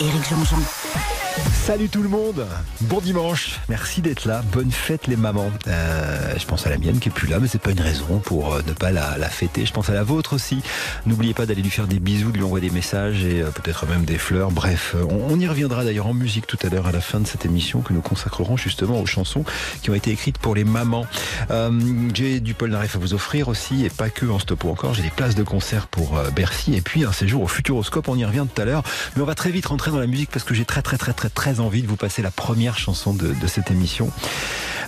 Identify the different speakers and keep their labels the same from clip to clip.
Speaker 1: Éric Jean-Jean.
Speaker 2: Salut tout le monde, bon dimanche, merci d'être là, bonne fête les mamans. Euh, je pense à la mienne qui est plus là, mais c'est pas une raison pour euh, ne pas la, fêter. Je pense à la vôtre aussi. N'oubliez pas d'aller lui faire des bisous, de lui envoyer des messages et euh, peut-être même des fleurs. Bref, on, y reviendra d'ailleurs en musique tout à l'heure à la fin de cette émission que nous consacrerons justement aux chansons qui ont été écrites pour les mamans. J'ai du Paul Naref à vous offrir aussi et pas que en stop ou encore. J'ai des places de concert pour Bercy et puis un séjour au Futuroscope. On y revient tout à l'heure, mais on va très vite rentrer dans la musique parce que j'ai très très très très très envie de vous passer la première chanson de, cette émission.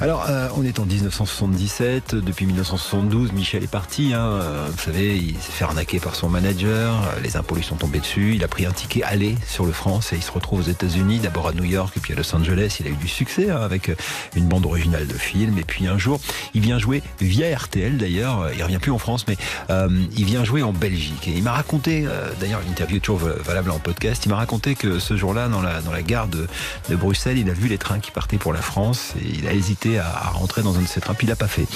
Speaker 2: Alors, euh, on est en 1977. Depuis 1972, Michel est parti. Hein. Vous savez, il s'est fait arnaquer par son manager. Les impôts lui sont tombés dessus. Il a pris un ticket aller sur le France et il se retrouve aux États-Unis, d'abord à New York et puis à Los Angeles. Il a eu du succès hein, avec une bande originale de film. Et puis un jour, il vient jouer via RTL d'ailleurs. Il revient plus en France, mais euh, il vient jouer en Belgique. Et il m'a raconté, euh, d'ailleurs, l'interview est toujours valable en podcast. Il m'a raconté ce jour-là, dans la, dans la gare de, de Bruxelles, il a vu les trains qui partaient pour la France et il a hésité à, rentrer dans un de ces trains. Puis il l'a pas fait.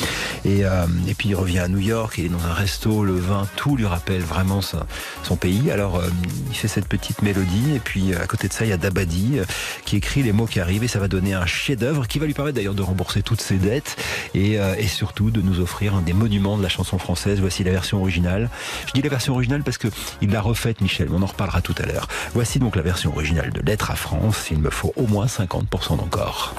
Speaker 2: Et, euh, et puis il revient à New York, il est dans un resto, le vin, tout lui rappelle vraiment son, son pays. Alors euh, il fait cette petite mélodie et puis à côté de ça il y a Dabadi euh, qui écrit les mots qui arrivent et ça va donner un chef-d'œuvre qui va lui permettre d'ailleurs de rembourser toutes ses dettes et, euh, et surtout de nous offrir un des monuments de la chanson française. Voici la version originale. Je dis la version originale parce que il l'a refaite Michel, mais on en reparlera tout à l'heure. Voici donc la version originale de Lettre à France. Il me faut au moins 50% d'encore.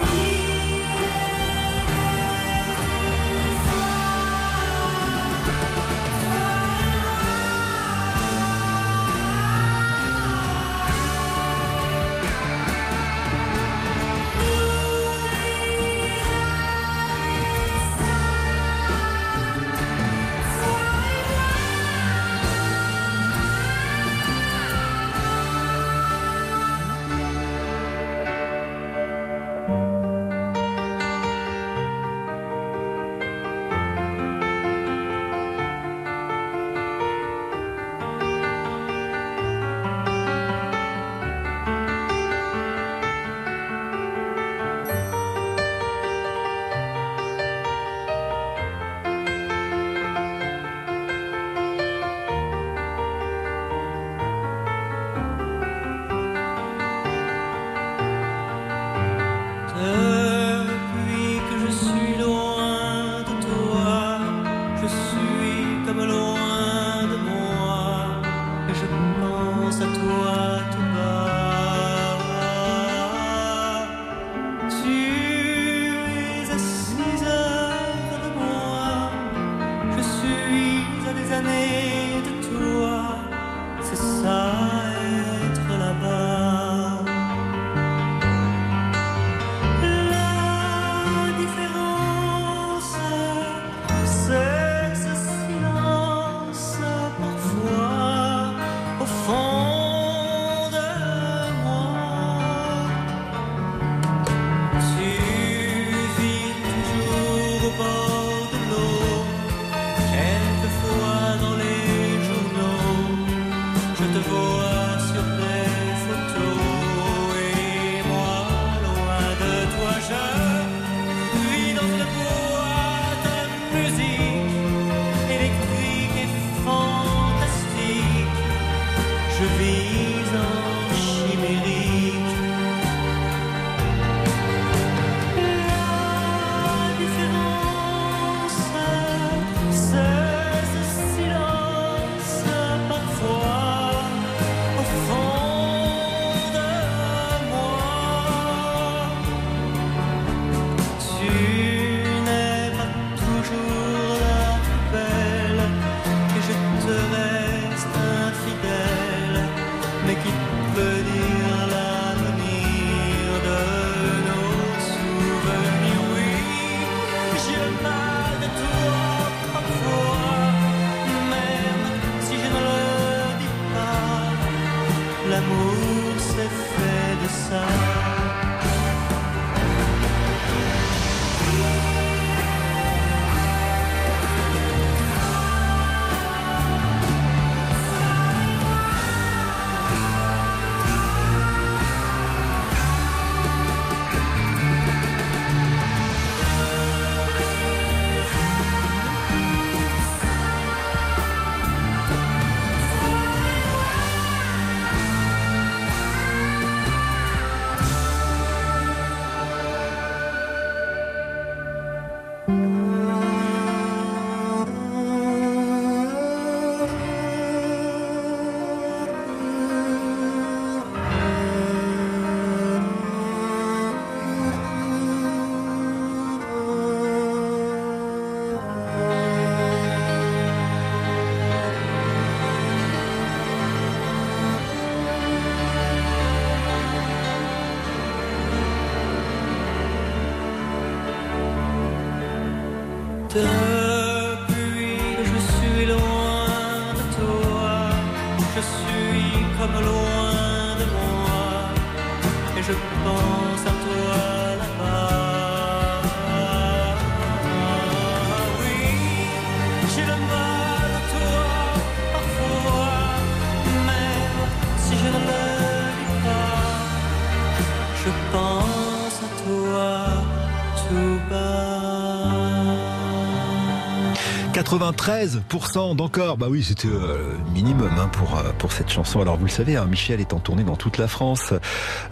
Speaker 2: 93% d'encore. Bah oui, c'était euh, minimum hein, pour euh, pour cette chanson. Alors vous le savez, hein, Michel est en tournée dans toute la France.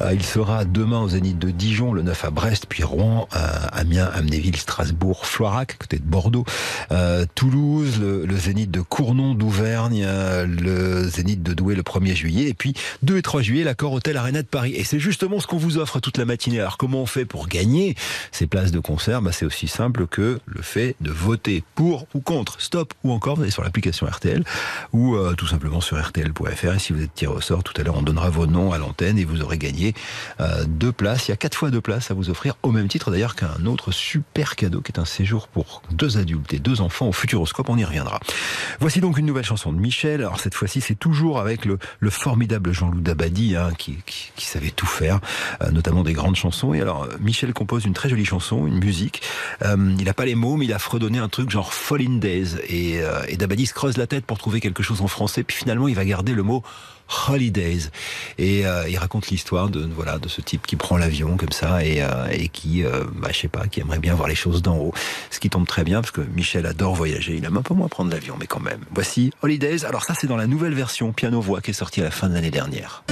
Speaker 2: Euh, il sera demain au Zénith de Dijon, le 9 à Brest, puis Rouen, euh, Amiens, Amnéville, Strasbourg, Floirac, à côté de Bordeaux, euh, Toulouse, le, le Zénith de Cournon d'Auvergne, euh, le Zénith de Douai le 1er juillet, et puis 2 et 3 juillet, l'accord Hôtel Arena de Paris. Et c'est justement ce qu'on vous offre toute la matinée. Alors comment on fait pour gagner ces places de concert? Bah, C'est aussi simple que le fait de voter pour ou contre, stop ou encore, allez sur l'application RTL ou euh, tout simplement sur rtl.fr. Et si vous êtes tiré au sort, tout à l'heure, on donnera vos noms à l'antenne et vous aurez gagné euh, deux places. Il y a quatre fois deux places à vous offrir, au même titre d'ailleurs qu'un autre super cadeau qui est un séjour pour deux adultes et deux enfants au Futuroscope. On y reviendra. Voici donc une nouvelle chanson de Michel. Alors cette fois-ci, c'est toujours avec le, le formidable Jean-Loup Dabadi hein, qui, savait tout faire, euh, notamment des grandes chansons. Et alors, Michel compose une très jolie chanson, une musique. Il n'a pas les mots, mais il a fredonné un truc genre Falling Days. Et, et Dabadi se creuse la tête pour trouver quelque chose en français. Puis finalement, il va garder le mot Holidays. Et euh, il raconte l'histoire de voilà de ce type qui prend l'avion comme ça et, euh, et qui euh, bah, je sais pas qui aimerait bien voir les choses d'en haut. Ce qui tombe très bien parce que Michel adore voyager. Il aime un peu moins prendre l'avion mais quand même. Voici Holidays. Alors ça c'est dans la nouvelle version piano voix qui est sortie à la fin de l'année dernière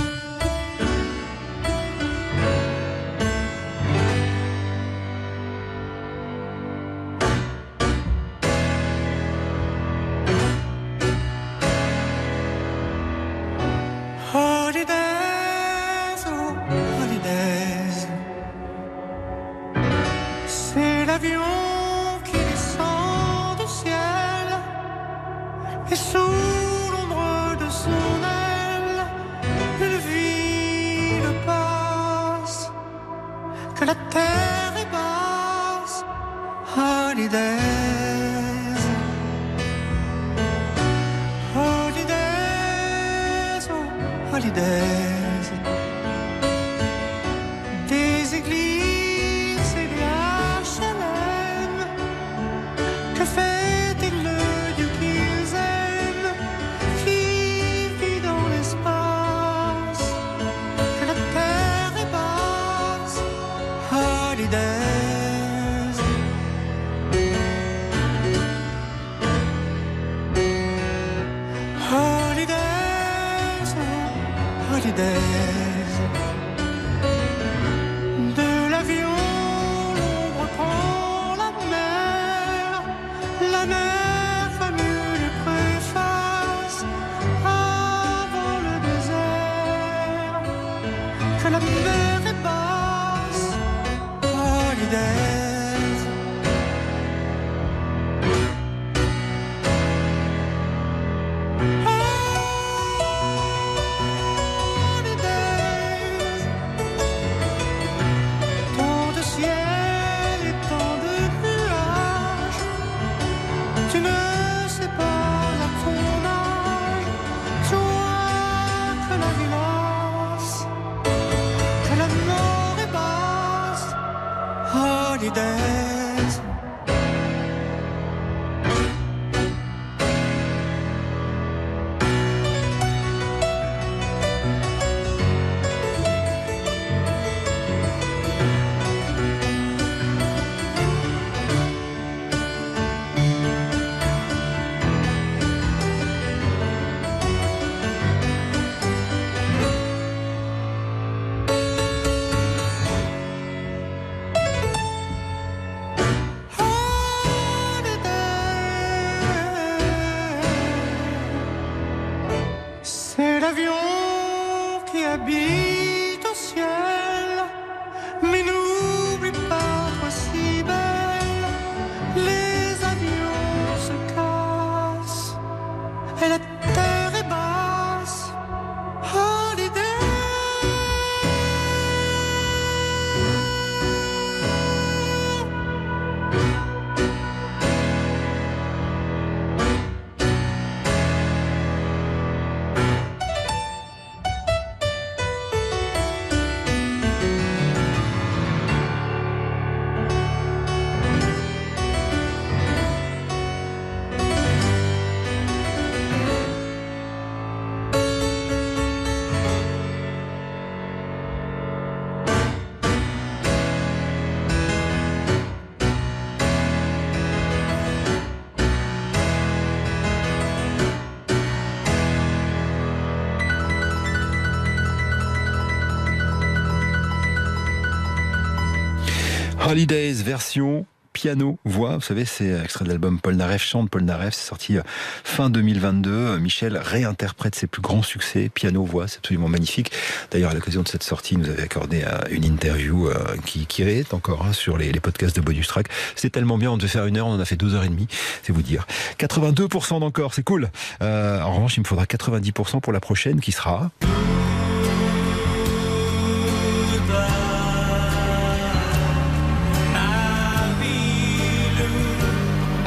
Speaker 3: Holidays
Speaker 2: version piano, voix. Vous savez, c'est extrait de l'album Paul Naref chante. Paul Naref, c'est sorti euh, fin 2022. Michel réinterprète ses plus grands succès, piano, voix. C'est absolument magnifique. D'ailleurs, à l'occasion de cette sortie, nous avait accordé euh, une interview euh, qui, qui est encore hein, sur les, podcasts de Bonus Track. C'est tellement bien. On devait faire une heure, on en a fait deux heures et demie. C'est vous dire. 82% d'encore, c'est cool. Euh, en revanche, il me faudra 90% pour la prochaine qui sera.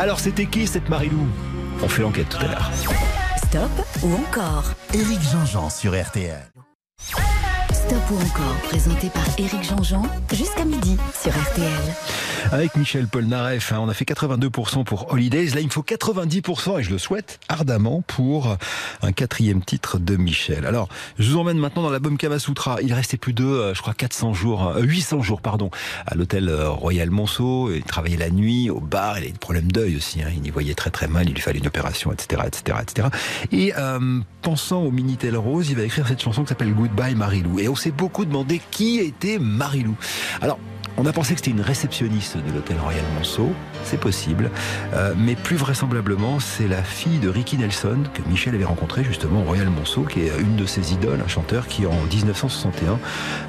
Speaker 2: Alors c'était qui cette Marilou? On fait l'enquête tout à l'heure.
Speaker 1: Stop ou encore
Speaker 4: Éric Jean-Jean sur RTL.
Speaker 1: Stop ou encore, présenté par Éric Jean-Jean, jusqu'à midi sur RTL.
Speaker 2: Avec Michel Polnareff, hein, on a fait 82% pour Holidays. Là, il me faut 90%, et je le souhaite ardemment, pour un quatrième titre de Michel. Alors, je vous emmène maintenant dans l'album Kamasutra. Il restait plus de, euh, je crois, 400 jours, euh, 800 jours, pardon, à l'hôtel euh, Royal Monceau. Il travaillait la nuit, au bar. Il a eu des problèmes d'œil aussi. Hein. Il y voyait très très mal. Il lui fallait une opération, etc., etc., etc. Et euh, pensant au Minitel Rose, il va écrire cette chanson qui s'appelle Goodbye Marilou. Et on s'est beaucoup demandé qui était Marilou. Alors, on a pensé que c'était une réceptionniste de l'hôtel Royal Monceau, c'est possible, euh, mais plus vraisemblablement, c'est la fille de Ricky Nelson que Michel avait rencontré justement au Royal Monceau, qui est une de ses idoles, un chanteur qui en 1961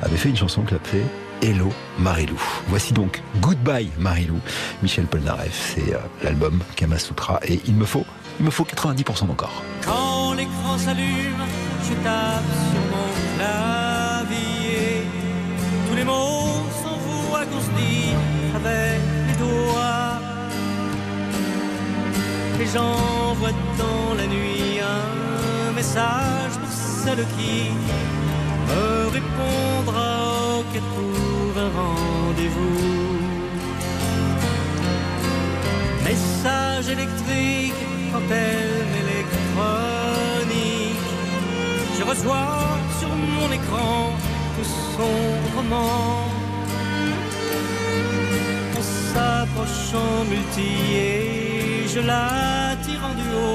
Speaker 2: avait fait une chanson qui s'appelait Hello Marilou. Voici donc Goodbye Marilou, Michel Polnareff, c'est euh, l'album Kamasutra, et il me faut, il me faut 90% d'encore.
Speaker 3: Quand l'écran s'allume, je tape sur mon. Les mots s'envoient qu'on se dit avec les doigts. Et j'envoie dans la nuit un message pour celle qui me répondra qu'elle trouve un rendez-vous. Message électrique quand elle m'électronique. Je reçois sur mon écran tout s'approche en multi et je la tire en duo.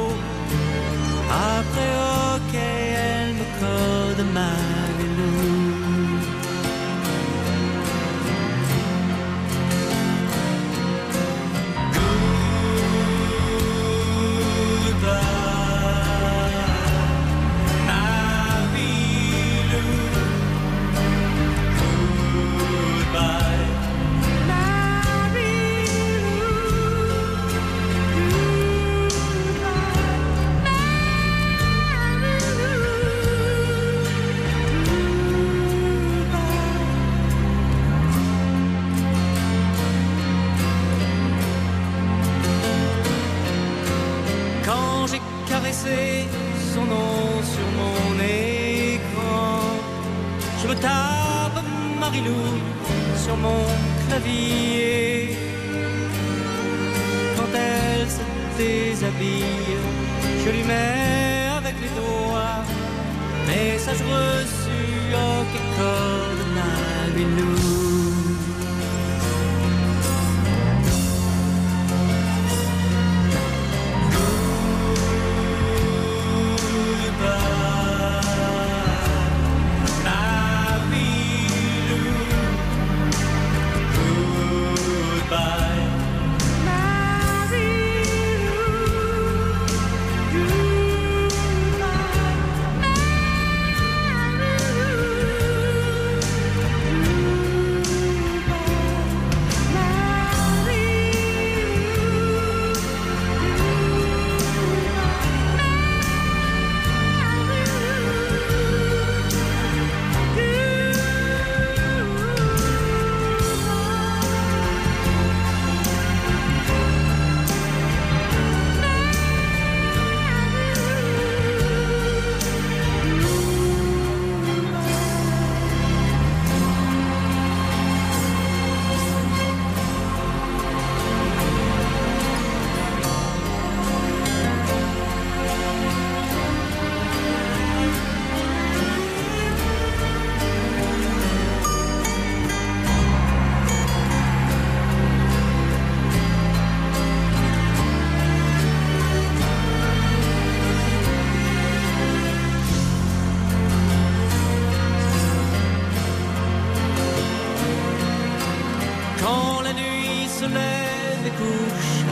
Speaker 3: Après, ok, elle me code ma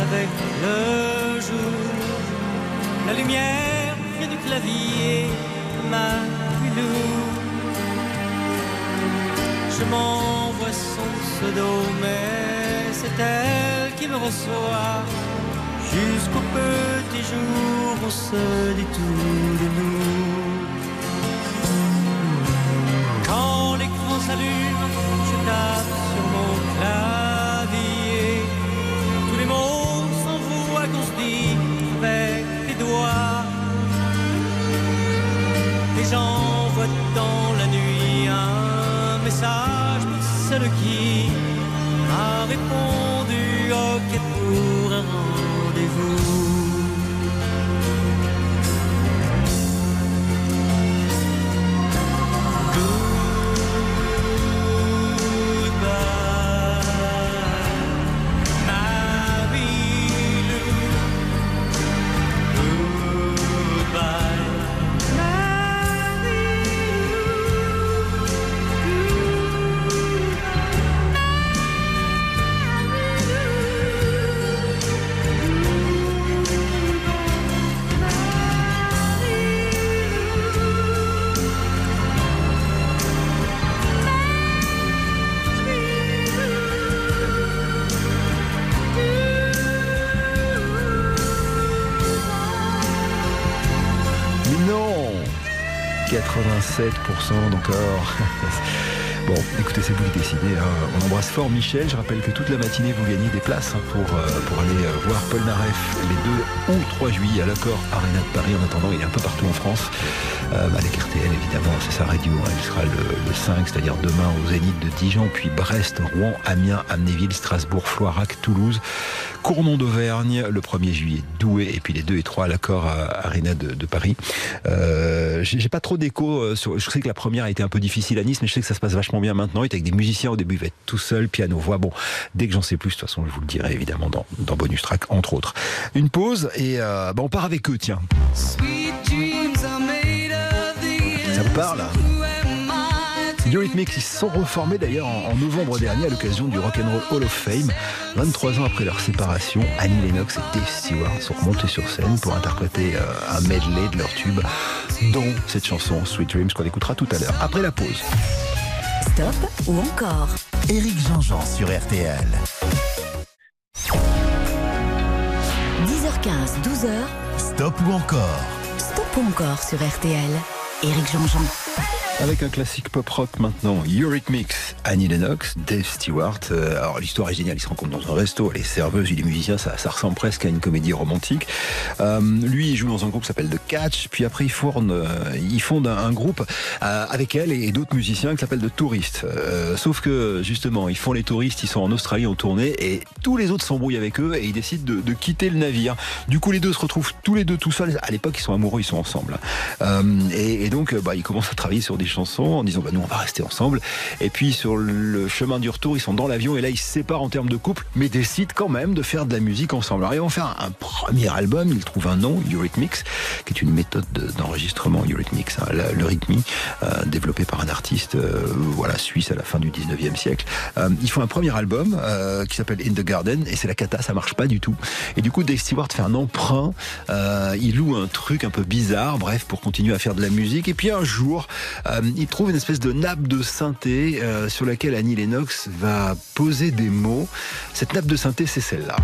Speaker 3: avec le jour. La lumière vient du clavier ma pilou. Je m'envoie son pseudo, mais c'est elle qui me reçoit. Jusqu'au petit jour, on se dit tout de nous. Quand l'écran s'allume, je tape sur mon clavier. Un
Speaker 2: d'encore. Bon, écoutez, c'est vous qui décidez. hein. On embrasse fort Michel. Je rappelle que toute la matinée, vous gagnez des places hein, pour, euh, pour aller euh, voir Paul Naref les 2 ou 3 juillet à l'accord Arena de Paris. En attendant, il est un peu partout en France. Euh, avec RTL, évidemment, c'est sa radio. hein. Il sera le, le 5, c'est-à-dire demain au Zénith de Dijon, puis Brest, Rouen, Amiens, Amnéville, Strasbourg, Floirac, Toulouse, Cournon d'Auvergne le 1er juillet, Douai, et puis les 2 et 3 à l'accord à Arena de, de Paris. Euh, J'ai pas trop d'écho. euh, sur- Je sais que la première a été un peu difficile à Nice, mais je sais que ça se passe vachement bien maintenant. Il est avec des musiciens au début, il va être tout seul, piano, voix. Bon, dès que j'en sais plus, de toute façon, je vous le dirai évidemment dans, dans Bonus Track, entre autres. Une pause et euh, bah, on part avec eux, tiens. Ça vous parle Eurythmics, ils se sont reformés d'ailleurs en, en novembre dernier à l'occasion du Rock'n'Roll Hall of Fame. 23 ans après leur séparation, Annie Lennox et Dave Stewart sont remontés sur scène pour interpréter euh, un medley de leur tube, dont cette chanson Sweet Dreams qu'on écoutera tout à l'heure. Après la pause.
Speaker 1: Stop ou encore?
Speaker 4: Éric Jean-Jean sur RTL.
Speaker 1: 10h15, 12h,
Speaker 4: Stop ou encore?
Speaker 1: Stop ou encore sur RTL. Éric Jean-Jean.
Speaker 2: Avec un classique pop rock maintenant, Eurythmics, Annie Lennox, Dave Stewart. Euh, alors l'histoire est géniale, ils se rencontrent dans un resto, elle est serveuse, il est musicien, ça, ressemble presque à une comédie romantique. Euh, lui, il joue dans un groupe qui s'appelle The Catch, puis après il fonde, euh, il fonde un, groupe euh, avec elle et, d'autres musiciens qui s'appelle The Tourist. Euh, sauf que justement, ils font les touristes, ils sont en Australie en tournée et tous les autres s'embrouillent avec eux et ils décident de, quitter le navire. Du coup, les deux se retrouvent tous les deux tout seuls. À l'époque, ils sont amoureux, ils sont ensemble. Euh, et, et donc, euh, bah, ils commencent à travailler sur des chansons en disant bah, nous on va rester ensemble. Et puis sur le chemin du retour, ils sont dans l'avion et là ils se séparent en termes de couple, mais décident quand même de faire de la musique ensemble. Alors ils vont faire un, premier album, ils trouvent un nom, Eurythmics, qui est une méthode de- d'enregistrement Eurythmics, hein, le rythmie, euh, développé par un artiste euh, voilà suisse à la fin du 19e siècle. Ils font un premier album qui s'appelle In the Garden et c'est la cata, ça marche pas du tout. Et du coup Dave Stewart fait un emprunt, il loue un truc un peu bizarre, bref, pour continuer à faire de la musique. Et puis un jour, euh, il trouve une espèce de nappe de synthé euh, sur laquelle Annie Lennox va poser des mots. Cette nappe de synthé, c'est celle-là.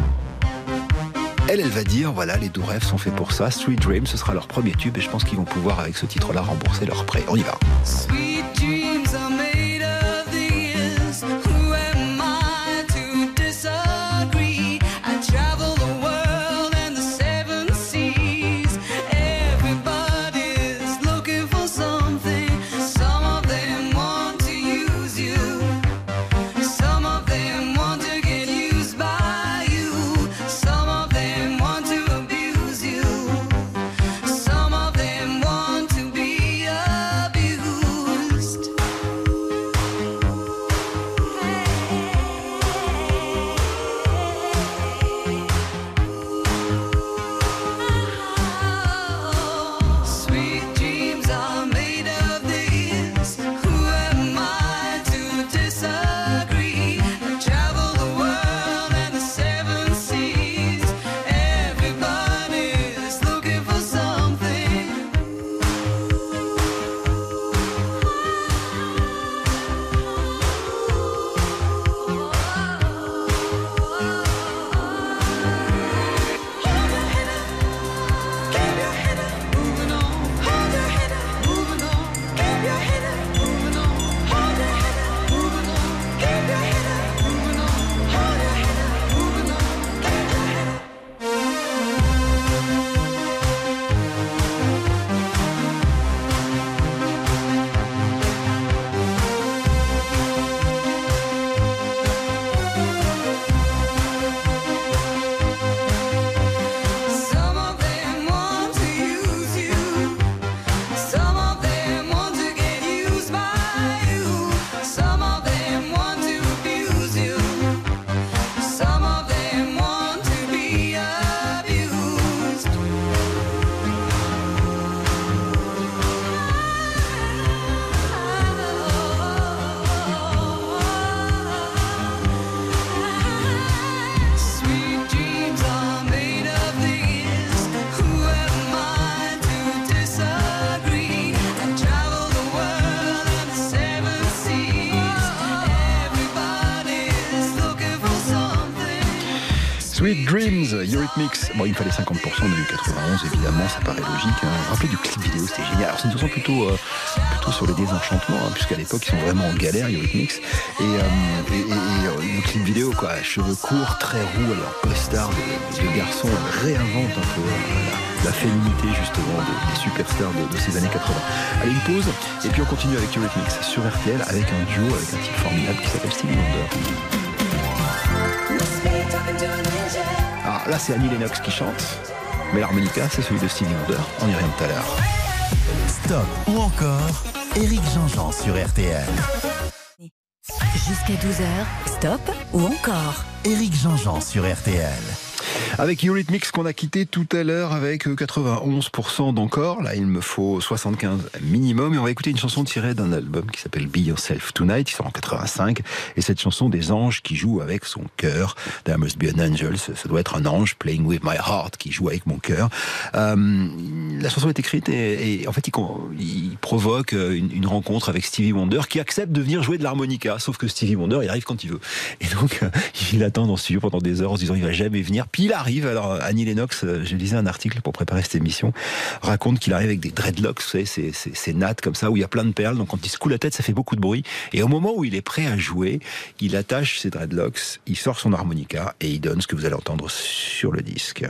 Speaker 2: Elle, elle va dire, voilà, les doux rêves sont faits pour ça. Sweet Dream, ce sera leur premier tube et je pense qu'ils vont pouvoir, avec ce titre-là, rembourser leur prêt. On y va. Eurythmics. Bon, il me fallait 50% de 91, évidemment, ça paraît logique. Hein. Rappelez du clip vidéo, c'était génial. Alors, c'est une chanson plutôt, euh, plutôt sur le désenchantement, hein, puisqu'à l'époque, ils sont vraiment en galère, Eurythmics. Et, euh, et, euh, le clip vidéo, quoi, cheveux courts, très roux, alors costard de, de garçons, réinvente un peu euh, la, féminité, justement, des, superstars de, de, ces années 80. Allez, une pause, et puis on continue avec Eurythmics sur RTL, avec un duo, avec un type formidable qui s'appelle Stevie Wonder. Là, c'est Annie Lennox qui chante. Mais l'harmonica, c'est celui de Stevie Wonder. On y revient tout à l'heure.
Speaker 4: Stop ou encore Eric Jean-Jean sur RTL.
Speaker 1: Jusqu'à 12h, stop ou encore
Speaker 4: Eric Jean-Jean sur RTL.
Speaker 2: Avec Eurythmics qu'on a quitté tout à l'heure avec 91% d'encore. Là, il me faut 75 minimum. Et on va écouter une chanson tirée d'un album qui s'appelle Be Yourself Tonight, qui sort en 85. Et cette chanson des anges qui jouent avec son cœur. There must be an angel. Ça, doit être un ange playing with my heart qui joue avec mon cœur. Euh, la chanson est écrite et, en fait, il, provoque une, une, rencontre avec Stevie Wonder qui accepte de venir jouer de l'harmonica. Sauf que Stevie Wonder, il arrive quand il veut. Et donc, il attend dans le studio pendant des heures en se disant il va jamais venir. Puis il arrive. Alors, Annie Lennox, je lisais un article pour préparer cette émission, raconte qu'il arrive avec des dreadlocks, vous savez, ces, ces, ces, nattes comme ça, où il y a plein de perles. Donc, quand il se coule la tête, ça fait beaucoup de bruit. Et au moment où il est prêt à jouer, il attache ses dreadlocks, il sort son harmonica et il donne ce que vous allez entendre sur le disque.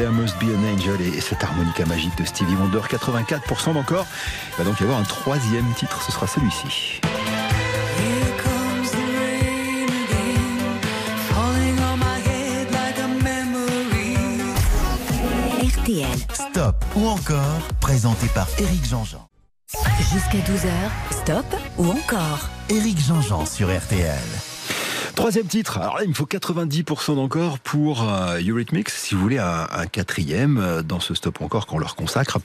Speaker 2: There Must Be an Angel et cette harmonica magique de Stevie Wonder, 84% d'encore. Il va donc y avoir un troisième titre, ce sera celui-ci.
Speaker 4: Stop ou encore, présenté par Éric Jean-Jean.
Speaker 1: Jusqu'à 12h, stop ou encore
Speaker 4: Éric Jean-Jean sur RTL.
Speaker 2: Troisième titre. Alors là, il me faut 90% d'encore pour euh, Eurythmics. Si vous voulez un, quatrième euh, dans ce stop encore qu'on leur consacre.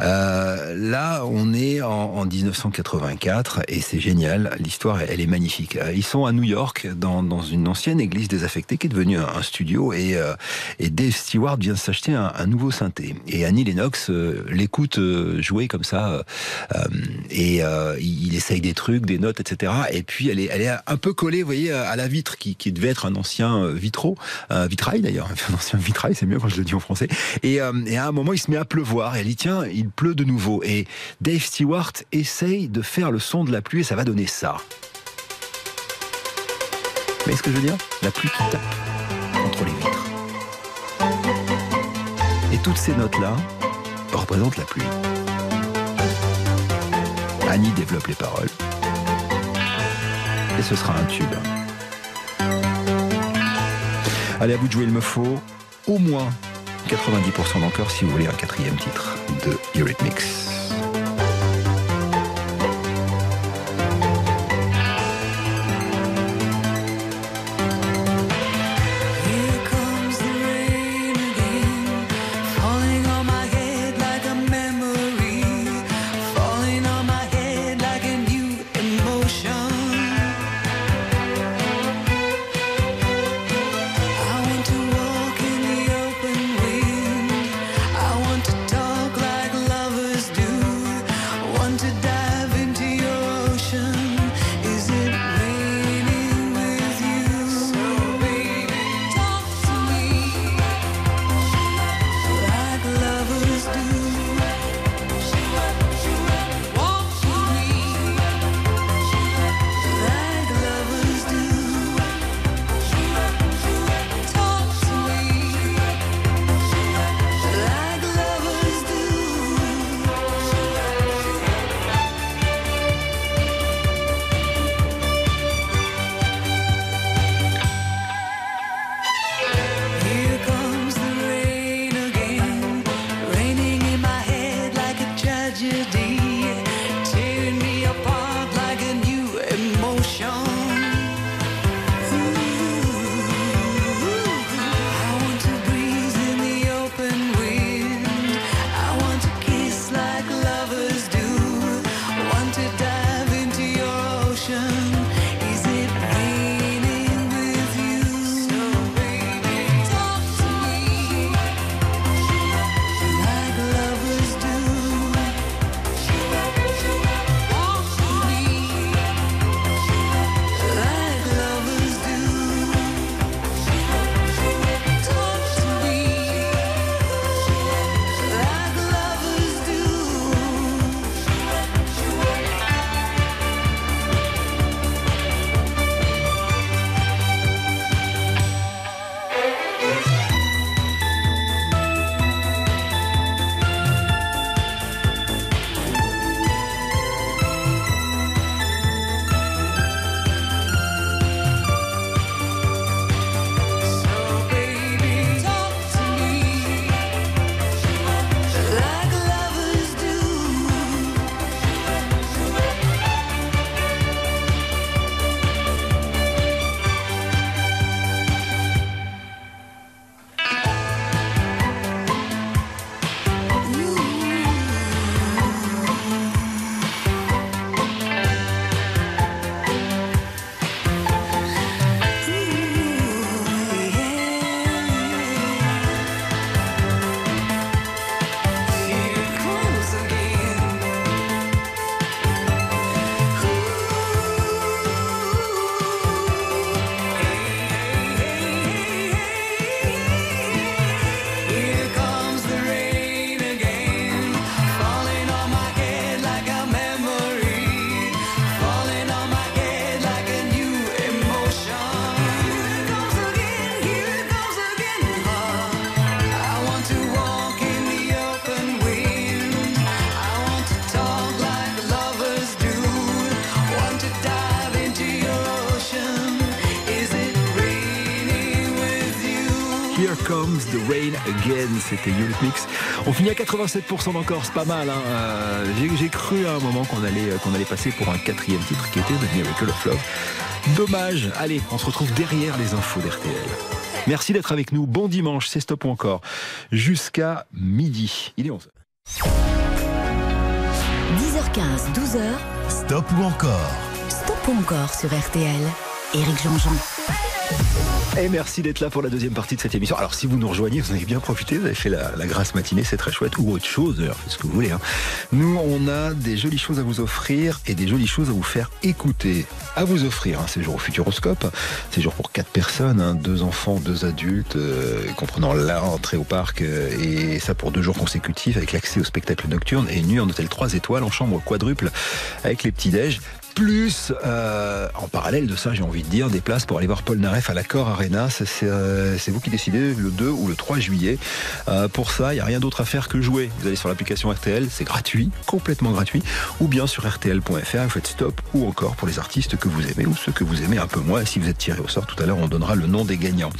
Speaker 2: Euh, là, on est en, en 1984 et c'est génial. L'histoire, elle est magnifique. Euh, Ils sont à New York, dans, dans une ancienne église désaffectée qui est devenue un, studio et, euh, et Dave Stewart vient s'acheter un, un nouveau synthé. Et Annie Lennox euh, l'écoute euh, jouer comme ça et il, essaye des trucs, des notes, etc. Et puis elle est, elle est un peu collée, vous voyez, à la vitre qui, qui devait être un ancien vitraux, un vitrail d'ailleurs, un ancien vitrail, c'est mieux quand je le dis en français. Et, et à un moment, il se met à pleuvoir et elle dit tiens, pleut de nouveau. Et Dave Stewart essaye de faire le son de la pluie et ça va donner ça. Vous voyez ce que je veux dire La pluie qui tape contre les vitres. Et toutes ces notes-là représentent la pluie. Annie développe les paroles. Et ce sera un tube. Allez, à vous de jouer, il me faut au moins 90% d'encore si vous voulez un quatrième titre de Eurythmics. C'était Eurythmics. On finit à 87% d'encore, c'est pas mal. Hein. Euh, j'ai- cru à un moment qu'on allait, euh, qu'on allait passer pour un quatrième titre qui était The Miracle of Love. Dommage. Allez, on se retrouve derrière les infos d'RTL. Merci d'être avec nous. Bon dimanche, c'est Stop ou encore. Jusqu'à midi. Il est 11h.
Speaker 1: 10h15, 12h,
Speaker 4: Stop ou encore
Speaker 1: Stop ou encore sur RTL. Éric Jean-Jean.
Speaker 2: Et merci d'être là pour la deuxième partie de cette émission. Alors si vous nous rejoignez, vous avez bien profité, vous avez fait la, la grasse matinée, c'est très chouette, ou autre chose d'ailleurs, ce que vous voulez. hein. Nous, on a des jolies choses à vous offrir et des jolies choses à vous faire écouter. À vous offrir un séjour au Futuroscope, séjour pour quatre personnes, hein, deux enfants, deux adultes, euh, comprenant l'entrée au parc, euh, et ça pour deux jours consécutifs avec l'accès au spectacle nocturne et nuit en hôtel 3 étoiles en chambre quadruple avec les petits-déj. Plus, euh, en parallèle de ça, j'ai envie de dire, des places pour aller voir Paul Naref à l'Accor Arena. Euh, c'est vous qui décidez le 2 ou le 3 juillet. Euh, pour ça, il n'y a rien d'autre à faire que jouer. Vous allez sur l'application RTL, c'est gratuit, complètement gratuit, ou bien sur rtl.fr, vous faites stop, ou encore pour les artistes que vous aimez ou ceux que vous aimez un peu moins. Si vous êtes tiré au sort tout à l'heure, on donnera le nom des gagnants.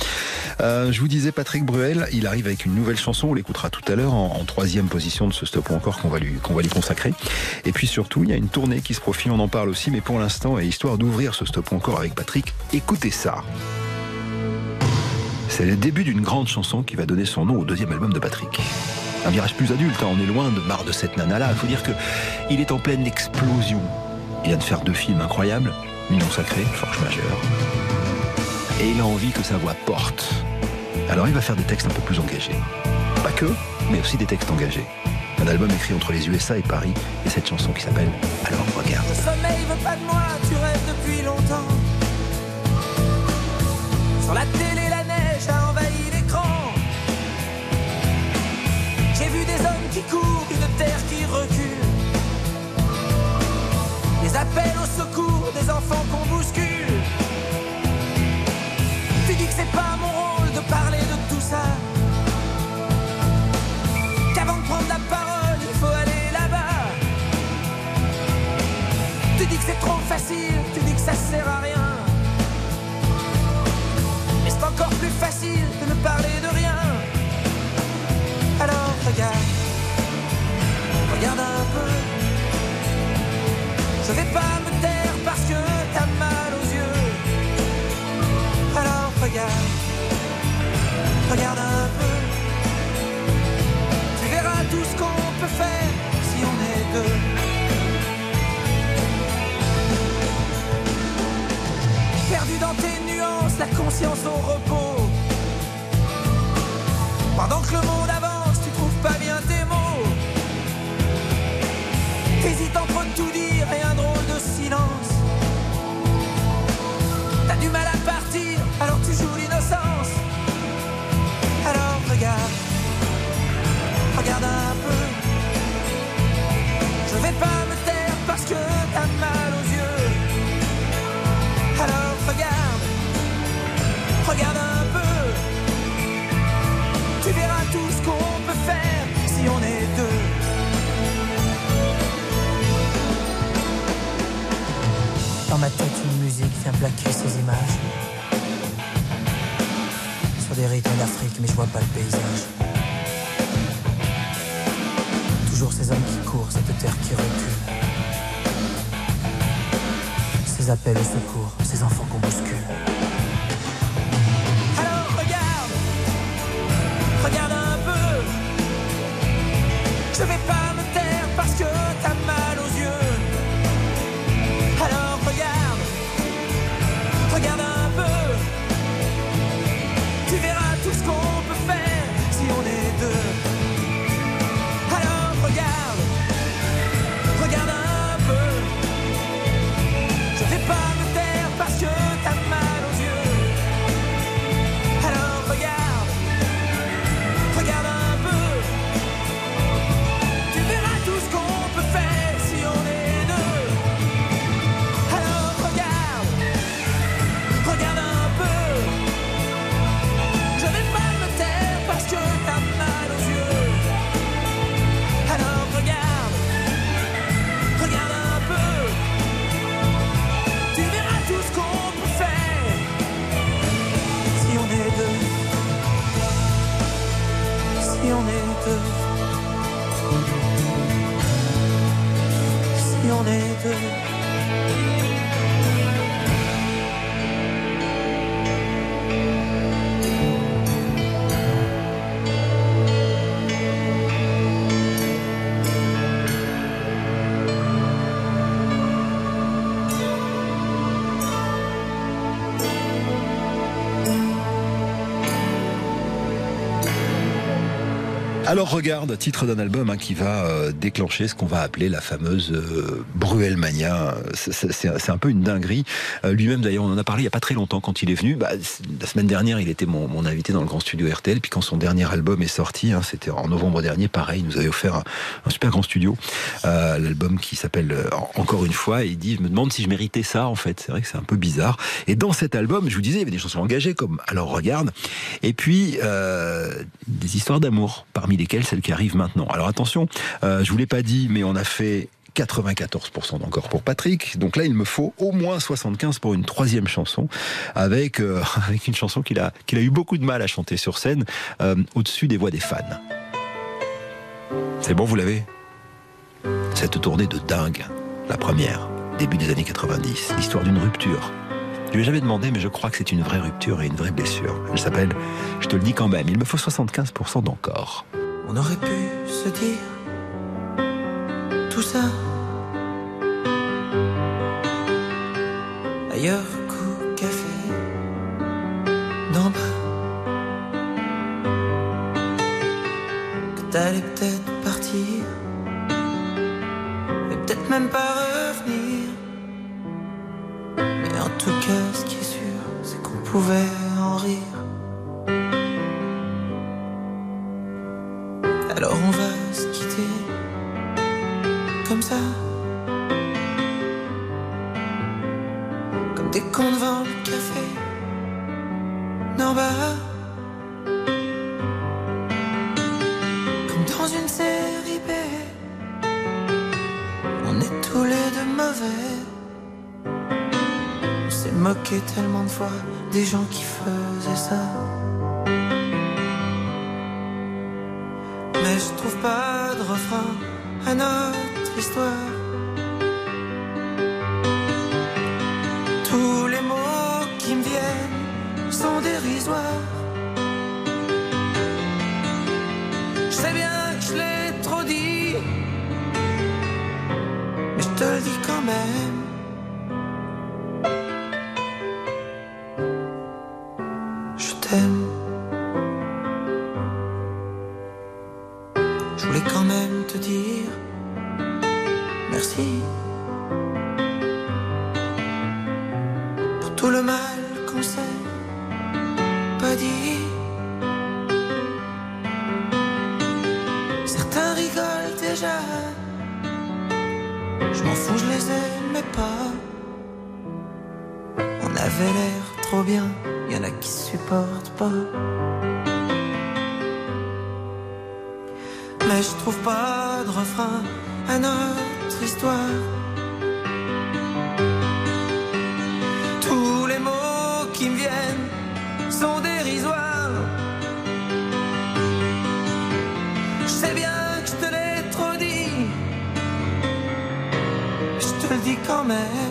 Speaker 2: Euh, je vous disais, Patrick Bruel, il arrive avec une nouvelle chanson, on l'écoutera tout à l'heure en, troisième position de ce stop ou encore qu'on va, va lui consacrer. Et puis surtout, il y a une tournée qui se profile, on en parle aussi, mais pour l'instant, et histoire d'ouvrir ce stop encore avec Patrick, écoutez ça. C'est le début d'une grande chanson qui va donner son nom au deuxième album de Patrick. Un virage plus adulte, hein, on est loin de marre de cette nana-là. Il faut dire que il est en pleine explosion. Il vient de faire deux films incroyables, Million sacré, Forge majeure. Et il a envie que sa voix porte. Alors il va faire des textes un peu plus engagés. Pas que, mais aussi des textes engagés. Un album écrit entre les USA et Paris, et cette chanson qui s'appelle Alors regarde.
Speaker 5: Le sommeil veut pas de moi, tu rêves depuis longtemps. Sur la télé, la neige a envahi l'écran. J'ai vu des hommes qui courent, une terre qui recule. Des appels au secours, des enfants qu'on bouscule. Tu dis que c'est pas mon rôle ça sert à rien. Mais c'est encore plus facile de ne parler de rien. Alors regarde, regarde un peu. Je vais pas me taire parce que t'as mal aux yeux. Alors regarde, regarde un peu. Tu verras tout ce qu'on peut faire si on est deux. Dans tes nuances, la conscience au repos. Pendant que le monde avance, tu trouves pas bien tes mots. T'hésites entre tout dire ma tête, une musique vient plaquer ces images. Sur des rythmes d'Afrique, mais je vois pas le paysage. Toujours ces hommes qui courent, cette terre qui recule. Ces appels au secours, ces enfants qu'on bouscule. Deux. Alors regarde,
Speaker 2: titre d'un album hein, qui va euh, déclencher ce qu'on va appeler la fameuse euh, Bruelmania. C'est- un peu une dinguerie. Euh, Lui-même d'ailleurs, on en a parlé il y a pas très longtemps quand il est venu. Bah, la semaine dernière, il était mon, invité dans le grand studio RTL. Puis quand son dernier album est sorti, hein, c'était en novembre dernier, pareil, il nous avait offert un, super grand studio. Euh, L'album qui s'appelle Encore une fois. Et il dit, je me demande si je méritais ça en fait. C'est vrai que c'est un peu bizarre. Et dans cet album, je vous disais, il y avait des chansons engagées comme Alors regarde. Et puis des histoires d'amour, parmi lesquelles celle qui arrive maintenant. Alors attention, euh, je vous l'ai pas dit, mais on a fait 94% d'encore pour Patrick. Donc là, il me faut au moins 75 pour une troisième chanson, avec, euh, avec une chanson qu'il a, qu'il a eu beaucoup de mal à chanter sur scène, euh, au-dessus des voix des fans. C'est bon, vous l'avez? Cette tournée de dingue, la première, début des années 90, l'histoire d'une rupture. Je lui ai jamais demandé, mais je crois que c'est une vraie rupture et une vraie blessure. Elle s'appelle Je te le dis quand même, il me faut 75% d'encore.
Speaker 6: On aurait pu se dire tout ça ailleurs qu'au café d'en bas. Que t'allais peut-être partir et peut-être même pas revenir. Mais en tout cas, ce qui est sûr, c'est qu'on pouvait en rire. À notre histoire. Je m'en fous, je les aimais pas. On avait l'air trop bien, y en a qui supportent pas. Mais je trouve pas de refrain à notre histoire. Te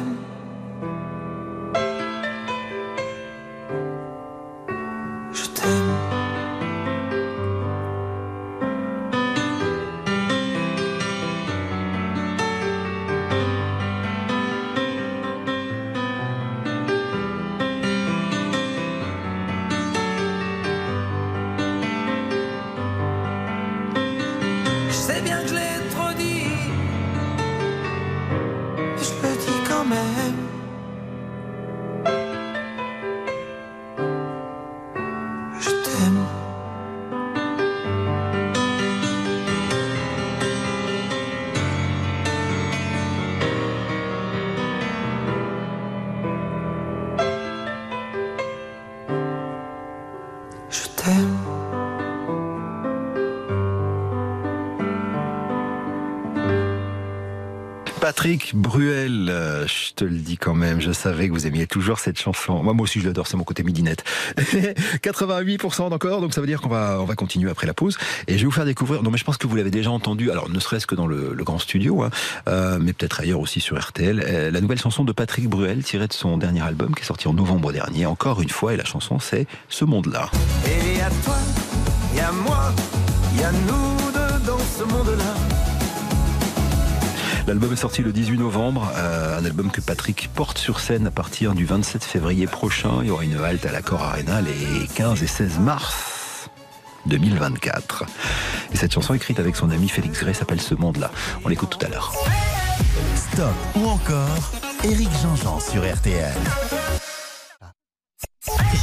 Speaker 2: Patrick Bruel, euh, je te le dis quand même, je savais que vous aimiez toujours cette chanson. Moi, moi aussi, je l'adore, c'est mon côté midinette. 88% d'encore, donc ça veut dire qu'on va, on va continuer après la pause. Et je vais vous faire découvrir, non mais je pense que vous l'avez déjà entendu, alors ne serait-ce que dans le, grand studio, hein, euh, mais peut-être ailleurs aussi sur RTL, euh, la nouvelle chanson de Patrick Bruel, tirée de son dernier album qui est sorti en novembre dernier, encore une fois, et la chanson c'est Ce monde-là.
Speaker 6: Et y a toi, y a moi, y a nous ce monde-là.
Speaker 2: L'album est sorti le 18 novembre, euh, un album que Patrick porte sur scène à partir du 27 février prochain. Il y aura une halte à l'Accor Arena les 15 et 16 mars 2024. Et cette chanson écrite avec son ami Félix Gray s'appelle Ce monde-là. On l'écoute tout à l'heure.
Speaker 4: Stop ou encore Eric Jean-Jean sur RTL.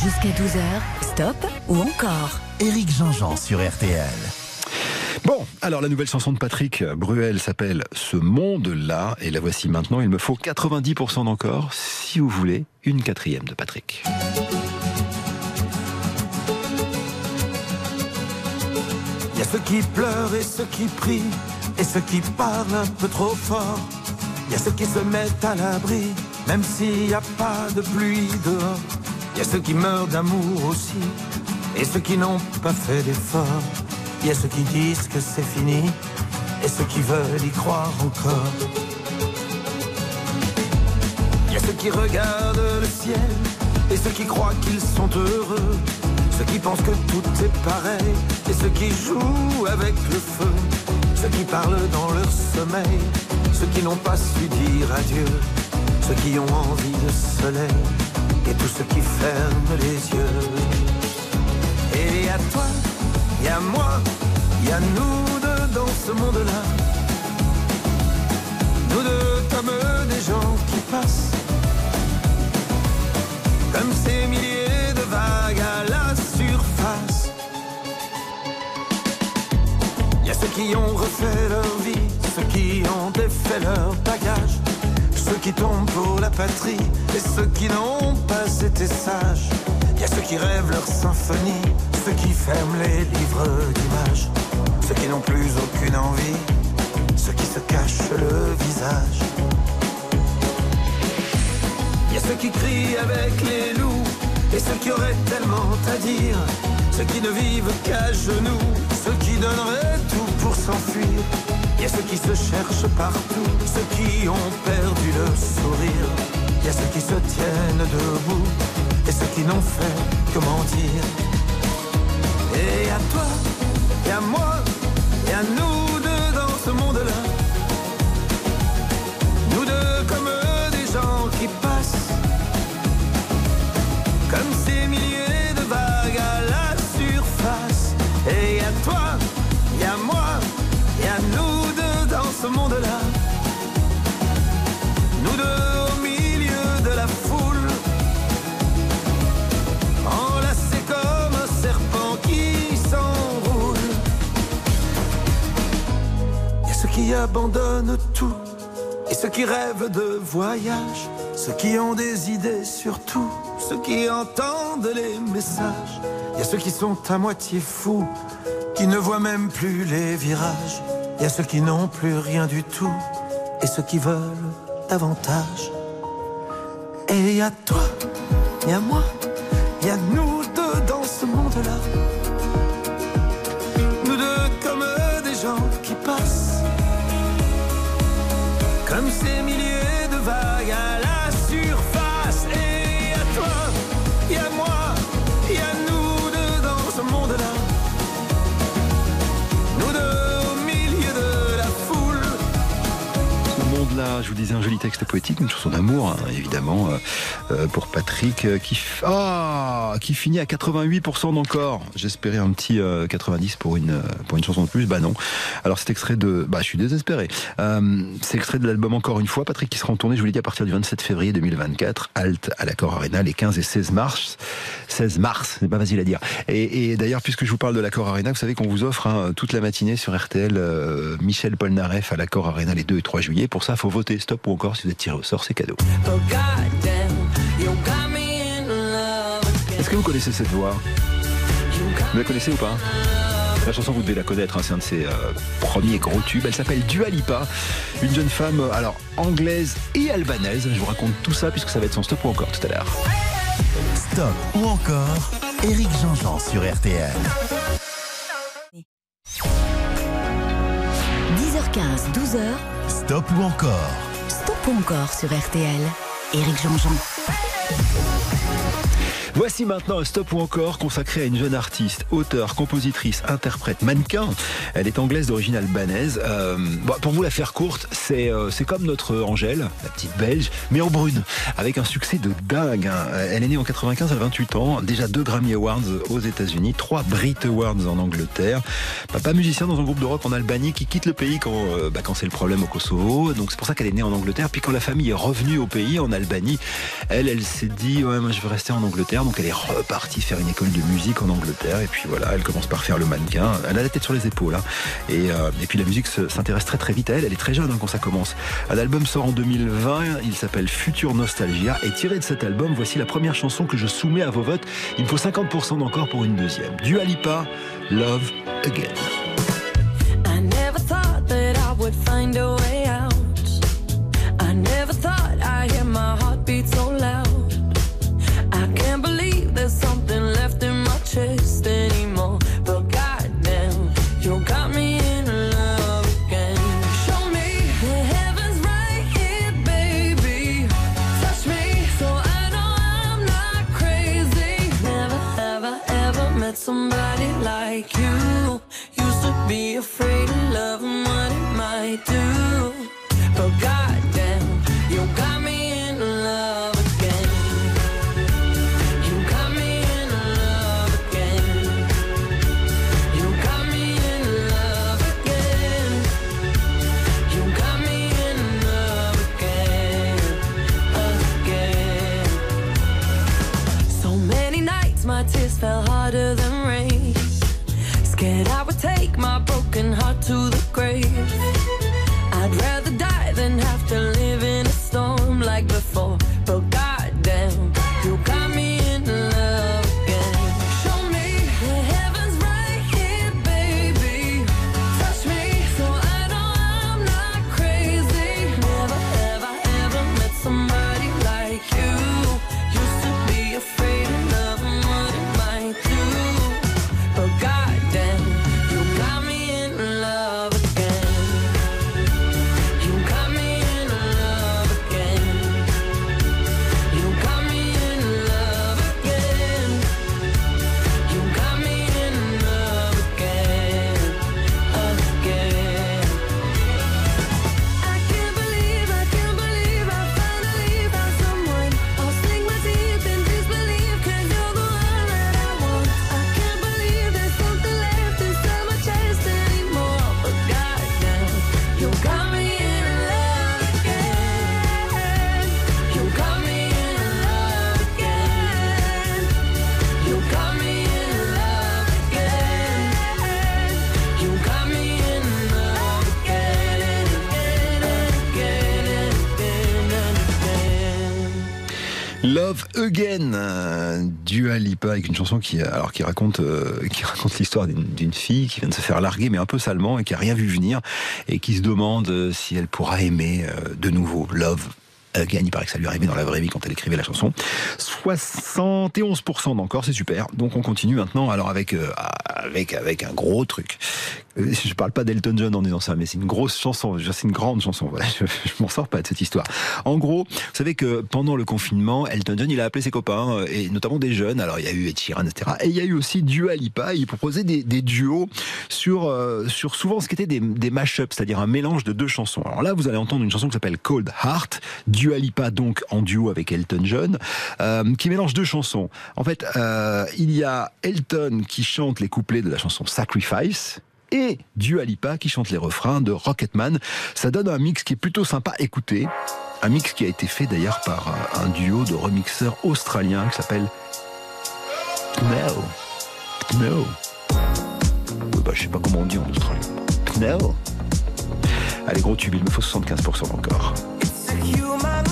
Speaker 1: Jusqu'à 12h, stop ou encore
Speaker 4: Eric Jean-Jean sur RTL.
Speaker 2: Bon, alors la nouvelle chanson de Patrick Bruel s'appelle Ce monde-là, et la voici maintenant. Il me faut 90% d'encore, si vous voulez, une quatrième de Patrick.
Speaker 6: Y a ceux qui pleurent et ceux qui prient, et ceux qui parlent un peu trop fort. Y a ceux qui se mettent à l'abri, même s'il n'y a pas de pluie dehors. Y a ceux qui meurent d'amour aussi, et ceux qui n'ont pas fait d'effort. Y a ceux qui disent que c'est fini, et ceux qui veulent y croire encore. Y a ceux qui regardent le ciel, et ceux qui croient qu'ils sont heureux. Ceux qui pensent que tout est pareil, et ceux qui jouent avec le feu. Ceux qui parlent dans leur sommeil, ceux qui n'ont pas su dire adieu. Ceux qui ont envie de soleil, et tous ceux qui ferment les yeux. Et a toi, y a moi, y a nous deux dans ce monde-là. Nous deux comme des gens qui passent. Comme ces milliers de vagues à la surface. Y a ceux qui ont refait leur vie, ceux qui ont défait leur bagage. Ceux qui tombent pour la patrie et ceux qui n'ont pas été sages. Y a ceux qui rêvent leur symphonie, ceux qui ferment les livres d'images. Ceux qui n'ont plus aucune envie, ceux qui se cachent le visage. Y a ceux qui crient avec les loups et ceux qui auraient tellement à dire. Ceux qui ne vivent qu'à genoux, ceux qui donneraient tout pour s'enfuir. Y a ceux qui se cherchent partout, ceux qui ont perdu le sourire. Y a ceux qui se tiennent debout et ceux qui n'ont fait que mentir. Et à toi, et à moi, et à nous deux dans ce monde-là. Qui abandonnent tout. Et ceux qui rêvent de voyage, ceux qui ont des idées sur tout, ceux qui entendent les messages. Il y a ceux qui sont à moitié fous, qui ne voient même plus les virages. Il y a ceux qui n'ont plus rien du tout, et ceux qui veulent davantage. Et il toi, il y moi, il y nous deux dans ce monde-là. Comme ces milliers de vagues
Speaker 2: Je vous disais un joli texte poétique, une chanson d'amour, hein, évidemment, euh, euh, pour Patrick, euh, qui, ah, qui finit à 88% d'encore. J'espérais un petit euh, 90 pour une, pour une chanson de plus, bah non. Alors c'est extrait de, bah je suis désespéré. C'est extrait de l'album Encore une fois, Patrick qui sera en tournée, je vous l'ai dit, à partir du 27 février 2024, Alt à l'Accor Arena, les 15 et 16 mars. 16 mars, c'est pas facile à dire. Et, d'ailleurs, puisque je vous parle de l'Accor Arena, vous savez qu'on vous offre hein, toute la matinée sur RTL Michel Polnareff à l'Accor Arena les 2 et 3 juillet. Pour ça, faut voter stop ou encore si vous êtes tiré au sort, c'est cadeau. Est-ce que vous connaissez cette voix Vous la connaissez ou pas? La chanson, vous devez la connaître, hein, c'est un de ses euh, premiers gros tubes. Elle s'appelle Dua Lipa, une jeune femme, euh, alors anglaise et albanaise. Je vous raconte tout ça puisque ça va être son stop ou encore tout à l'heure.
Speaker 4: Stop ou encore Eric Jean-Jean sur RTL.
Speaker 1: 10h15, 12h,
Speaker 4: Stop ou encore
Speaker 1: Stop ou encore sur RTL. Éric Jean-Jean.
Speaker 2: Voici maintenant un stop ou encore consacré à une jeune artiste, auteure, compositrice, interprète, mannequin. Elle est anglaise d'origine albanaise. Euh, pour vous la faire courte, c'est euh, c'est comme notre Angèle, la petite belge, mais en brune, avec un succès de dingue. hein. Elle est née en 95 à 28 ans, déjà deux Grammy Awards aux États-Unis, trois Brit Awards en Angleterre. Papa musicien dans un groupe de rock en Albanie qui quitte le pays quand, euh, bah, quand c'est le problème au Kosovo. Donc c'est pour ça qu'elle est née en Angleterre. Puis quand la famille est revenue au pays, en Albanie, elle, elle s'est dit ouais, je veux rester en Angleterre. Donc elle est repartie faire une école de musique en Angleterre. Et puis voilà, elle commence par faire le mannequin. Elle a la tête sur les épaules. hein. Et, euh, et puis la musique se- s'intéresse très très vite à elle. Elle est très jeune hein, quand ça commence. Un album sort en 2020. Il s'appelle Future Nostalgia. Et tiré de cet album, voici la première chanson que je soumets à vos votes. Il me faut 50% d'encore pour une deuxième. Dua Lipa, Love Again.
Speaker 7: Tears fell harder than rain. Scared I would take my broken heart to the grave. I'd rather die than have to live again.
Speaker 2: Euh, Dua avec une chanson qui, euh, euh, raconte l'histoire d'une fille qui vient de se faire larguer, mais un peu salement et qui a rien vu venir et qui se demande euh, si elle pourra aimer de nouveau. Love Again, il paraît que ça lui arrivait dans la vraie vie quand elle écrivait la chanson. 71% d'encore, c'est super. Donc on continue maintenant, alors avec un gros truc. Euh, Je parle pas d'Elton John en disant ça, mais c'est une grosse chanson. C'est une grande chanson. Je, je m'en sors pas de cette histoire. En gros, vous savez que pendant le confinement, Elton John, il a appelé ses copains euh, et notamment des jeunes. Alors il y a eu Ed etc. Et il y a eu aussi Dua Lipa. Il proposait des, duos sur euh, sur souvent ce qui était des, des mash-ups, c'est-à-dire un mélange de deux chansons. Alors là, vous allez entendre une chanson qui s'appelle Cold Heart. Dua Lipa donc en duo avec Elton John, qui mélange deux chansons. En fait, il y a Elton qui chante les couplets de la chanson Sacrifice et Dua Lipa qui chante les refrains de Rocketman. Ça donne un mix qui est plutôt sympa à écouter. Un mix qui a été fait d'ailleurs par un, un duo de remixeurs australiens qui s'appelle Knell. Knell. Oui, bah, je sais pas comment on dit en australien. Knell. Allez, gros tube, il me faut 75% encore.
Speaker 8: It's a human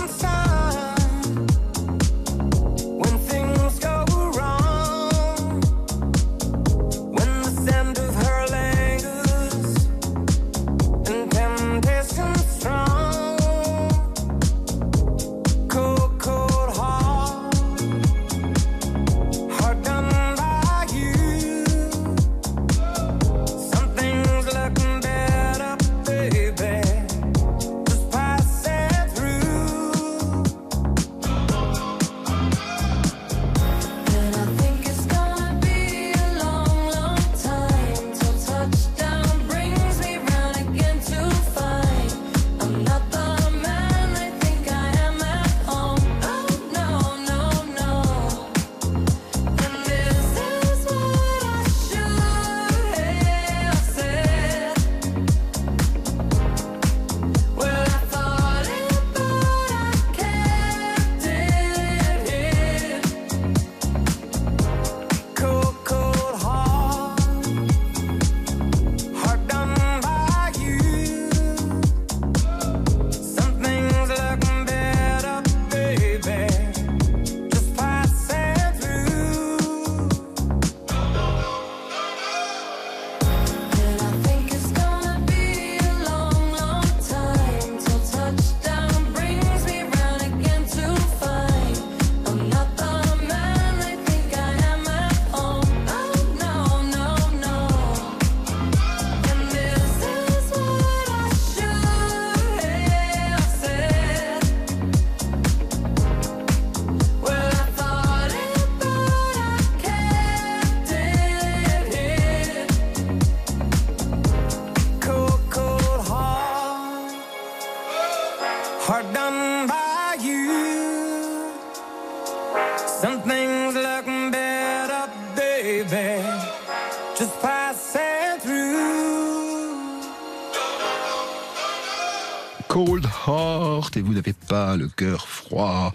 Speaker 2: Et vous n'avez pas le cœur froid.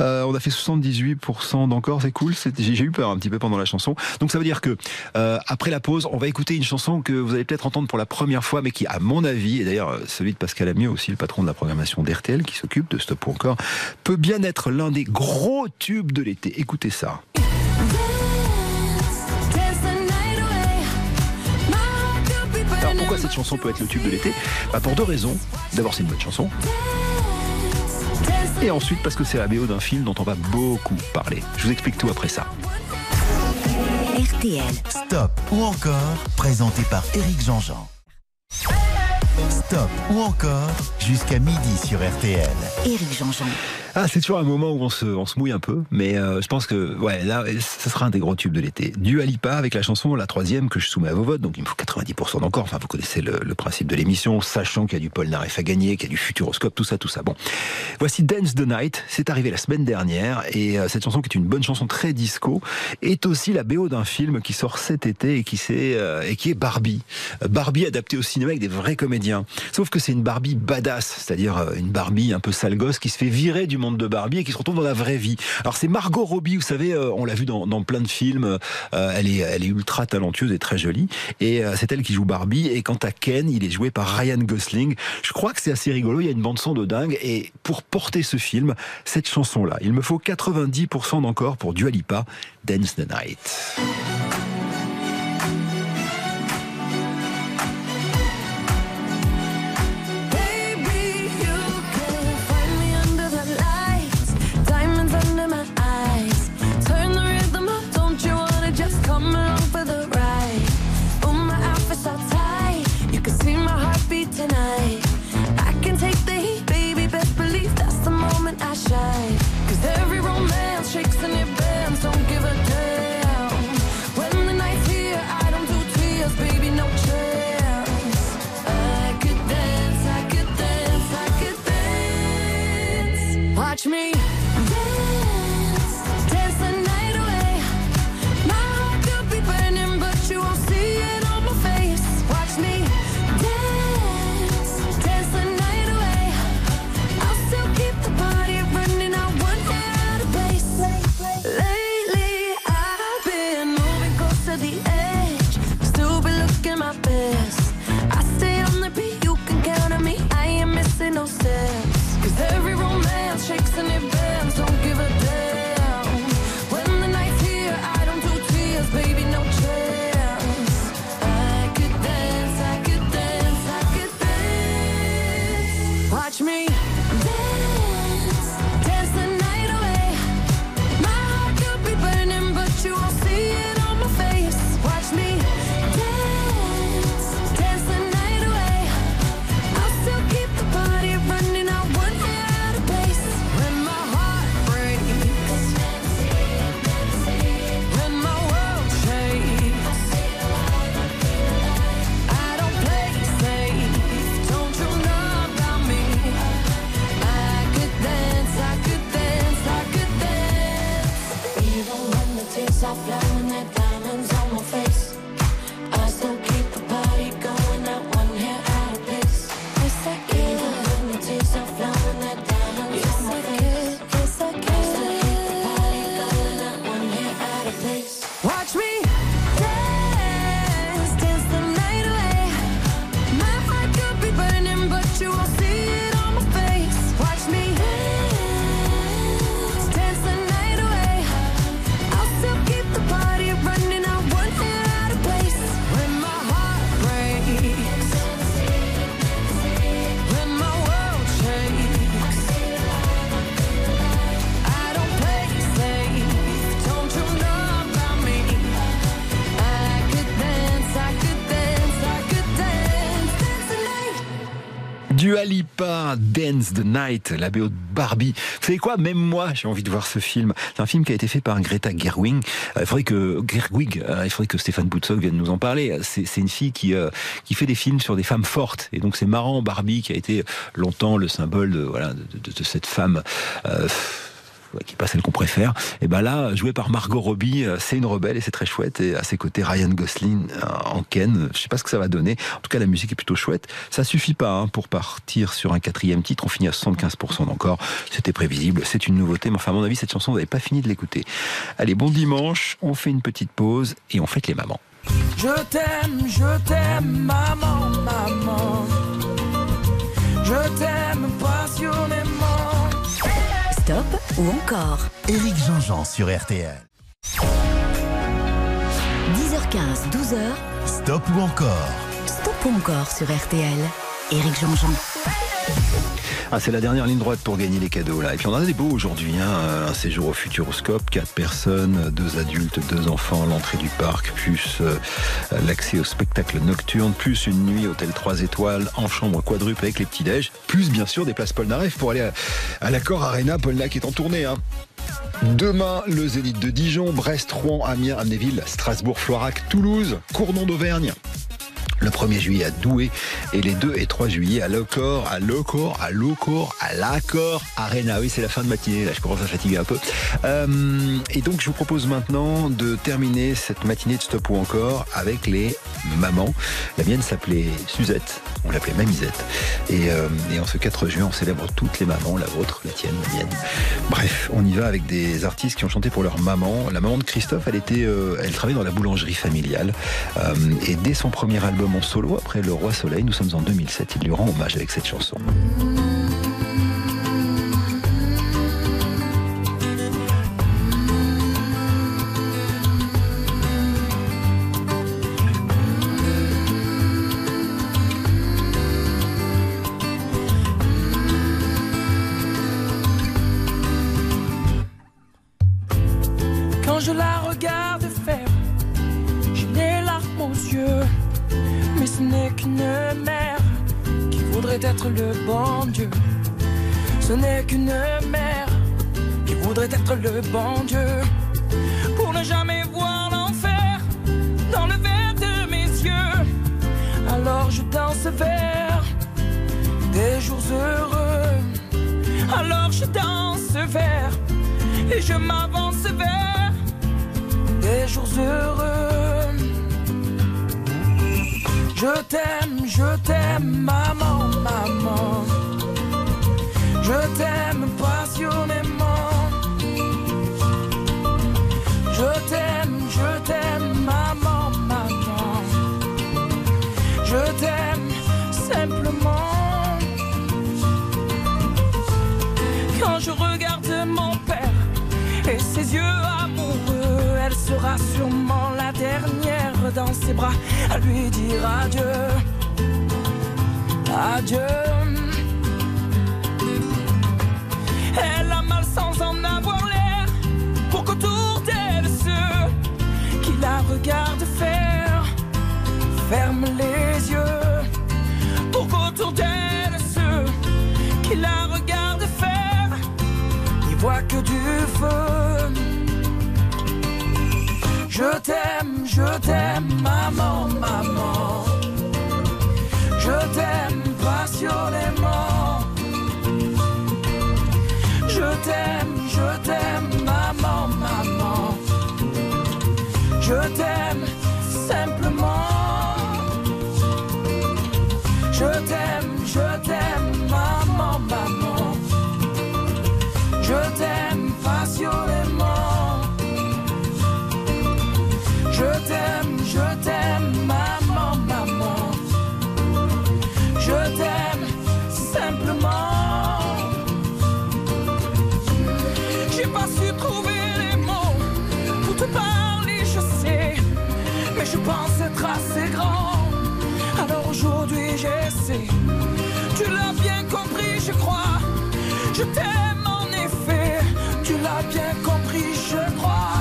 Speaker 2: Euh, on a fait 78% d'encore, c'est cool. J'ai eu peur un petit peu pendant la chanson. Donc ça veut dire que euh, après la pause, on va écouter une chanson que vous allez peut-être entendre pour la première fois, mais qui, à mon avis, et d'ailleurs celui de Pascal Amieux aussi, le patron de la programmation d'RTL, qui s'occupe de Stop ou encore, peut bien être l'un des gros tubes de l'été. Écoutez ça. Alors pourquoi cette chanson peut être le tube de l'été? Bah Pour deux raisons. D'abord, c'est une bonne chanson. Et ensuite, parce que c'est la BO d'un film dont on va beaucoup parler. Je vous explique tout après ça.
Speaker 1: RTL.
Speaker 4: Stop ou encore, présenté par Éric Jean-Jean. Stop ou encore, jusqu'à midi sur RTL.
Speaker 1: Éric Jean-Jean.
Speaker 2: Ah, c'est toujours un moment où on se, on se mouille un peu, mais euh, je pense que ouais, là, ce sera un des gros tubes de l'été. Du Alipa avec la chanson, la troisième que je soumets à vos votes, donc il me faut 90% d'encore. Enfin, vous connaissez le, le principe de l'émission, sachant qu'il y a du Paul Naref à gagner, qu'il y a du Futuroscope, tout ça, tout ça. Bon, voici Dance the Night, c'est arrivé la semaine dernière, et euh, cette chanson qui est une bonne chanson très disco, est aussi la BO d'un film qui sort cet été et qui, c'est, euh, et qui est Barbie. Euh, Barbie adapté au cinéma avec des vrais comédiens. Sauf que c'est une Barbie badass, c'est-à-dire euh, une Barbie un peu sale gosse qui se fait virer du de Barbie et qui se retrouve dans la vraie vie. Alors c'est Margot Robbie, vous savez, euh, on l'a vu dans, dans plein de films, euh, elle, est, elle est ultra talentueuse et très jolie, et euh, c'est elle qui joue Barbie, et quant à Ken, il est joué par Ryan Gosling. Je crois que c'est assez rigolo, il y a une bande son de dingue, et pour porter ce film, cette chanson-là, il me faut 90% d'encore pour Dua Lipa, Dance the Night.
Speaker 7: Me Dance the Night,
Speaker 2: la BO de Barbie. Vous savez quoi? Même moi, j'ai envie de voir ce film. C'est un film qui a été fait par Greta Gerwig. Euh, il faudrait que Gerwig, euh, il faudrait que Stéphane Boutsock vienne nous en parler. C'est une fille qui euh, qui fait des films sur des femmes fortes. Et donc c'est marrant, Barbie qui a été longtemps le symbole de voilà de, de- de cette femme. euh, qui est pas celle qu'on préfère. Et ben là, joué par Margot Robbie, euh, c'est une rebelle et c'est très chouette. Et à ses côtés, Ryan Gosling euh, en Ken. Je sais pas ce que ça va donner. En tout cas, la musique est plutôt chouette. Ça suffit pas hein, pour partir sur un quatrième titre. On finit à 75% d'encore. C'était prévisible. C'est une nouveauté. Mais enfin, à mon avis, cette chanson, vous n'avez pas fini de l'écouter. Allez, bon dimanche. On fait une petite pause et on fête les mamans.
Speaker 5: Je t'aime, je t'aime, maman, maman. Je t'aime passionnément.
Speaker 1: Stop ou encore
Speaker 4: Éric Jean-Jean sur RTL.
Speaker 1: 10h15, 12h,
Speaker 4: Stop ou encore
Speaker 1: Stop ou encore sur RTL. Jean-Jean.
Speaker 2: Ah, c'est la dernière ligne droite pour gagner les cadeaux là. Et puis on en a des beaux aujourd'hui. Hein. Un séjour au Futuroscope, quatre personnes, deux adultes, deux enfants, l'entrée du parc, plus euh, l'accès au spectacle nocturne, plus une nuit hôtel 3 étoiles en chambre quadruple avec les petits déj, plus bien sûr des places Paul Naref pour aller à, à l'accord Arena. Paul Nac est en tournée. Hein. Demain, le Zénith de Dijon, Brest, Rouen, Amiens, Amnéville, Strasbourg, Floirac, Toulouse, Cournon d'Auvergne. Le 1er juillet à Douai et les 2 et 3 juillet à Locor, à Locor, à Locor, à l'Accord Arena. Oui, c'est la fin de matinée, là je commence à fatiguer un peu. Euh, et donc je vous propose maintenant de terminer cette matinée de Stop ou encore avec les mamans. La mienne s'appelait Suzette, on l'appelait Mamisette. Et, euh, et en ce 4 juin, on célèbre toutes les mamans, la vôtre, la tienne, la mienne. Bref, on y va avec des artistes qui ont chanté pour leur maman. La maman de Christophe, elle était, euh, elle travaillait dans la boulangerie familiale. Et dès son premier album en solo, après Le Roi Soleil, nous sommes en 2007, il lui rend hommage avec cette chanson.
Speaker 5: Je t'aime passionnément. Je t'aime, je t'aime, maman, maman. Je t'aime simplement. Quand je regarde mon père et ses yeux amoureux, elle sera sûrement la dernière dans ses bras à lui dire adieu. Adieu. Ferment les yeux pour qu'autour d'elle ceux qui la regardent faire n'y voient que du feu. Je t'aime, je t'aime, maman, maman. Je t'aime passionnément. Je t'aime, je t'aime, maman, maman. Je t'aime simplement. aujourd'hui j'essaie. Tu l'as bien compris, je crois. Je t'aime en effet. Tu l'as bien compris, je crois.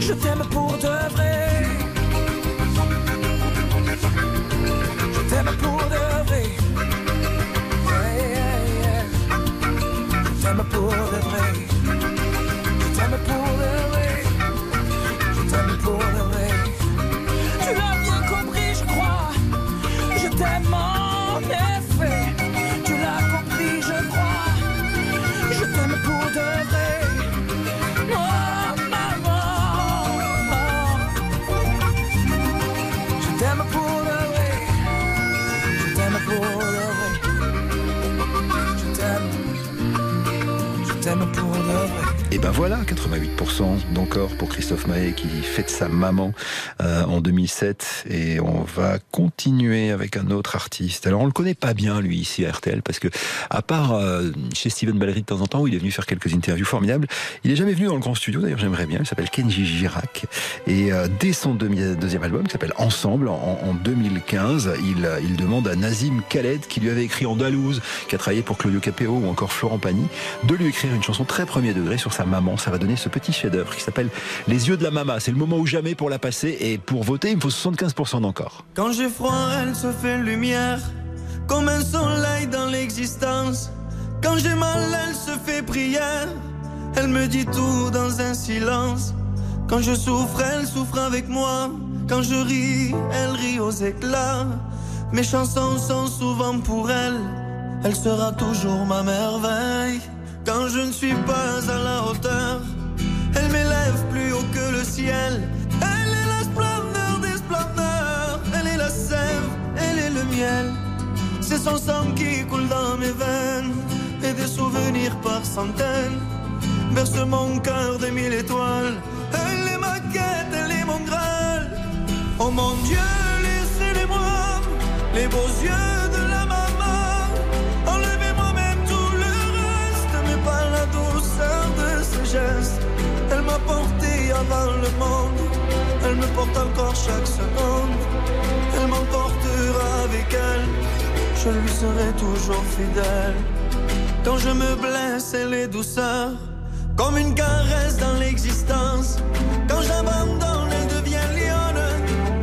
Speaker 5: Je t'aime pour de vrai. Je t'aime pour de vrai.
Speaker 9: Je t'aime pour de vrai. Je t'aime pour de vrai. Je t'aime
Speaker 2: voilà, 88% d'encore pour Christophe Maé qui fête sa maman euh, en 2007. Et on va continuer avec un autre artiste. Alors on le connaît pas bien lui ici à RTL parce que à part euh, chez Steven Ballery de temps en temps où il est venu faire quelques interviews formidables, il est jamais venu dans le grand studio. D'ailleurs j'aimerais bien. Il s'appelle Kenji Girac et euh, dès son deuxième album qui s'appelle Ensemble en, en 2015, il, il demande à Nazim Khaled qui lui avait écrit Andalouse, qui a travaillé pour Claudio Capéo ou encore Florent Pagny, de lui écrire une chanson très premier degré sur sa maman. Ça va donner ce petit chef-d'œuvre qui s'appelle Les yeux de la maman. C'est le moment ou jamais pour la passer et pour voter, il me faut 75% d'encore.
Speaker 9: Quand j'ai froid, elle se fait lumière, comme un soleil dans l'existence. Quand j'ai mal, elle se fait prière, elle me dit tout dans un silence. Quand je souffre, elle souffre avec moi. Quand je ris, elle rit aux éclats. Mes chansons sont souvent pour elle, elle sera toujours ma merveille. Quand je ne suis pas à la hauteur, elle m'élève plus haut que le ciel. Elle est la splendeur des splendeurs. Elle est la sève, elle est le miel. C'est son sang qui coule dans mes veines. Et des souvenirs par centaines. Berce mon cœur des mille étoiles. Elle est ma quête, elle est mon graal. Oh mon Dieu, laissez-les-moi. Les beaux yeux avant le monde. Elle me porte encore chaque seconde. Elle m'emportera avec elle. Je lui serai toujours fidèle. Quand je me blesse, elle est douceur. Comme une caresse dans l'existence. Quand j'abandonne, elle devient lionne.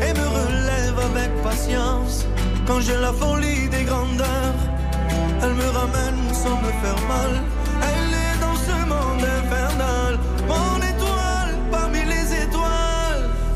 Speaker 9: Et me relève avec patience. Quand j'ai la folie des grandeurs. Elle me ramène sans me faire mal.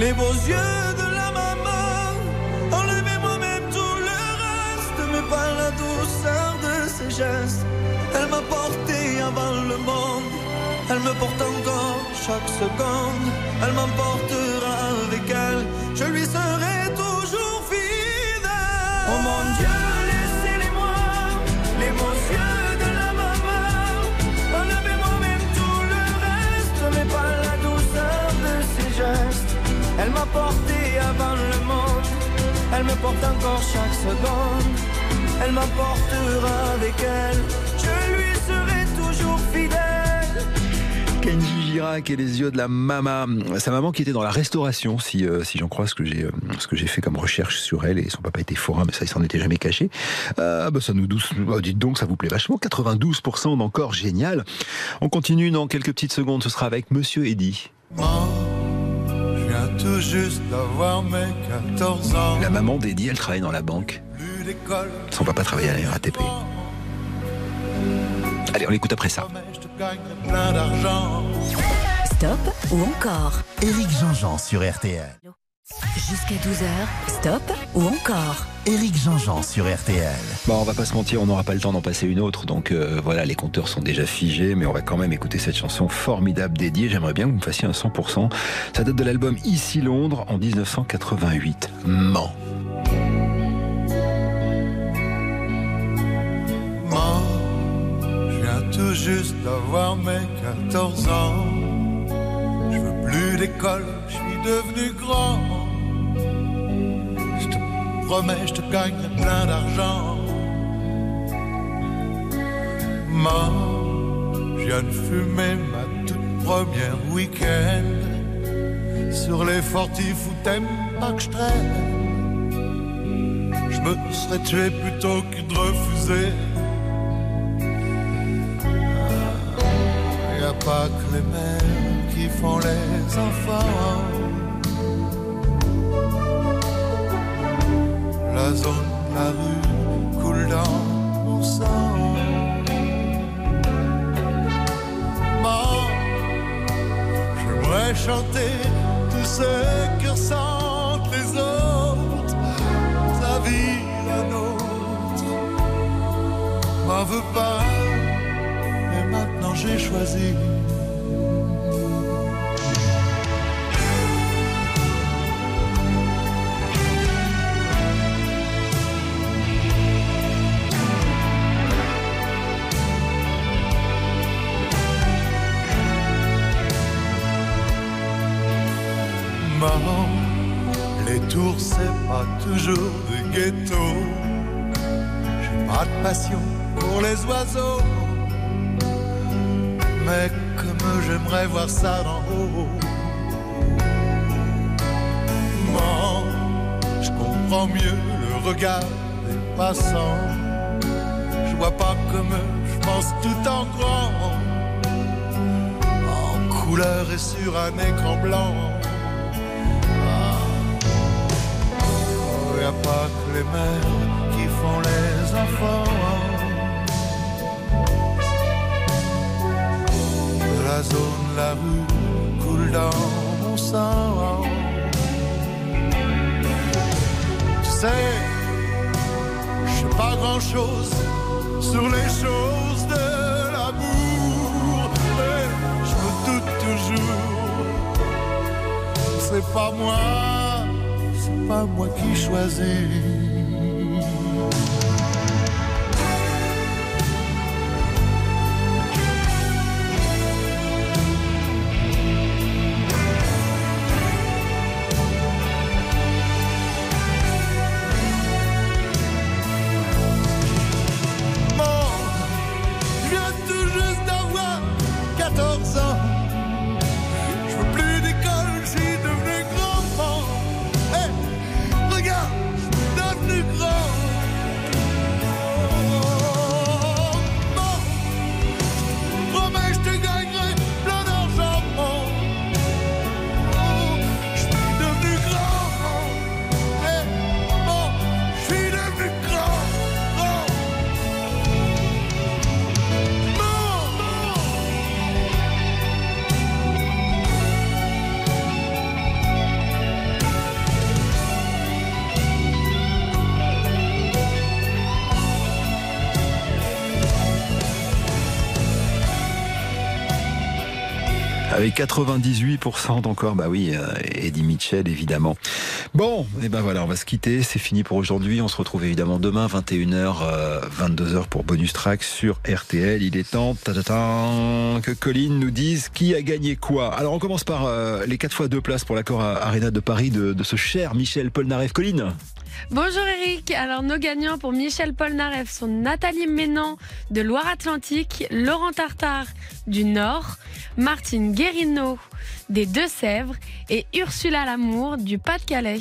Speaker 9: Les beaux yeux de la maman. Enlevez-moi même tout le reste, mais pas la douceur de ses gestes. Elle m'a porté avant le monde, elle me porte encore chaque seconde. Elle m'emportera avec elle, elle me porte encore chaque seconde. Elle m'emportera avec elle, je lui serai toujours fidèle.
Speaker 2: Kenji Girac et les yeux de la maman. Sa maman qui était dans la restauration, si, euh, si j'en crois ce que j'ai euh, ce que j'ai fait comme recherche sur elle. Et son papa était forain, mais ça, il s'en était jamais caché. Euh, bah, ça nous douce. bah, dites donc, ça vous plaît vachement. 92% d'encore génial. On continue dans quelques petites secondes. Ce sera avec Monsieur Eddy.
Speaker 10: Viens tout juste d'avoir mes 14 ans.
Speaker 2: La maman d'Eddy, elle travaille dans la banque. Son papa travaillait à la RATP. Allez, on l'écoute après ça.
Speaker 1: Stop ou encore
Speaker 4: Éric Jean-Jean sur RTL.
Speaker 1: Jusqu'à 12h, stop ou encore
Speaker 4: Éric Jean-Jean sur RTL.
Speaker 2: Bon, on va pas se mentir, on n'aura pas le temps d'en passer une autre, donc euh, voilà, les compteurs sont déjà figés, mais on va quand même écouter cette chanson formidable dédiée. J'aimerais bien que vous me fassiez un 100%. Ça date de l'album Ici Londres en 1988. Mans.
Speaker 10: Mens, tout juste d'avoir mes 14 ans. Je veux plus d'école, je suis devenu grand. Promets, je te gagne plein d'argent. Maman, je viens de fumer ma toute première week-end sur les fortifs où t'aimes pas que je traîne. Je me serais tué plutôt que de refuser. Y a pas que les mères qui font les enfants. La zone, la rue coule dans mon sang. Maman, j'aimerais chanter tout ce que ressentent les autres. Ta vie, la nôtre. M'en veux pas, mais maintenant j'ai choisi. Pas toujours des ghettos. J'ai pas de passion pour les oiseaux, mais comme j'aimerais voir ça d'en haut. Maman, je comprends mieux le regard des passants. Je vois pas comme je pense tout en grand, en couleur et sur un écran blanc. Que les mères qui font les enfants. De la zone, la rue coule dans mon sang. Tu sais, je sais pas grand chose sur les choses de l'amour, mais je me doute toujours. C'est pas moi pas moi qui choisis.
Speaker 2: 98% encore, bah oui, euh, Eddie Mitchell évidemment. Bon, et ben voilà, on va se quitter, c'est fini pour aujourd'hui. On se retrouve évidemment demain 21h, euh, 22h pour bonus track sur RTL. Il est temps que Colline nous dise qui a gagné quoi. Alors on commence par euh, les 4 fois 2 places pour l'accord Arena de Paris de, de ce cher Michel Polnareff. Colline
Speaker 11: Bonjour Eric, alors nos gagnants pour Michel Polnareff sont Nathalie Ménan de Loire-Atlantique, Laurent Tartare du Nord, Martine Guérino des Deux-Sèvres et Ursula Lamour du Pas-de-Calais.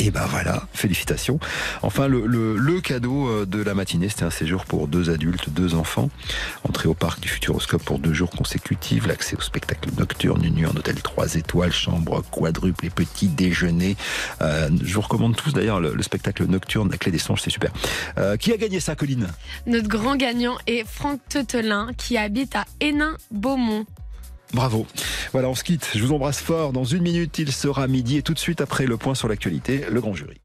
Speaker 2: Et ben voilà, félicitations. Enfin, le, cadeau euh, de la matinée, c'était un séjour pour deux adultes, deux enfants. Entrée au parc du Futuroscope pour deux jours consécutifs, l'accès au spectacle nocturne, une nuit en hôtel 3 étoiles, chambre quadruple et petit déjeuner. Euh, je vous recommande tous d'ailleurs le, le spectacle nocturne, la clé des songes, c'est super. Euh, qui a gagné ça, Colline?
Speaker 11: Notre grand gagnant est Franck Teutelin qui habite à Hénin-Beaumont.
Speaker 2: Bravo. Voilà, on se quitte. Je vous embrasse fort. Dans une minute, il sera midi et tout de suite après le point sur l'actualité, le grand jury.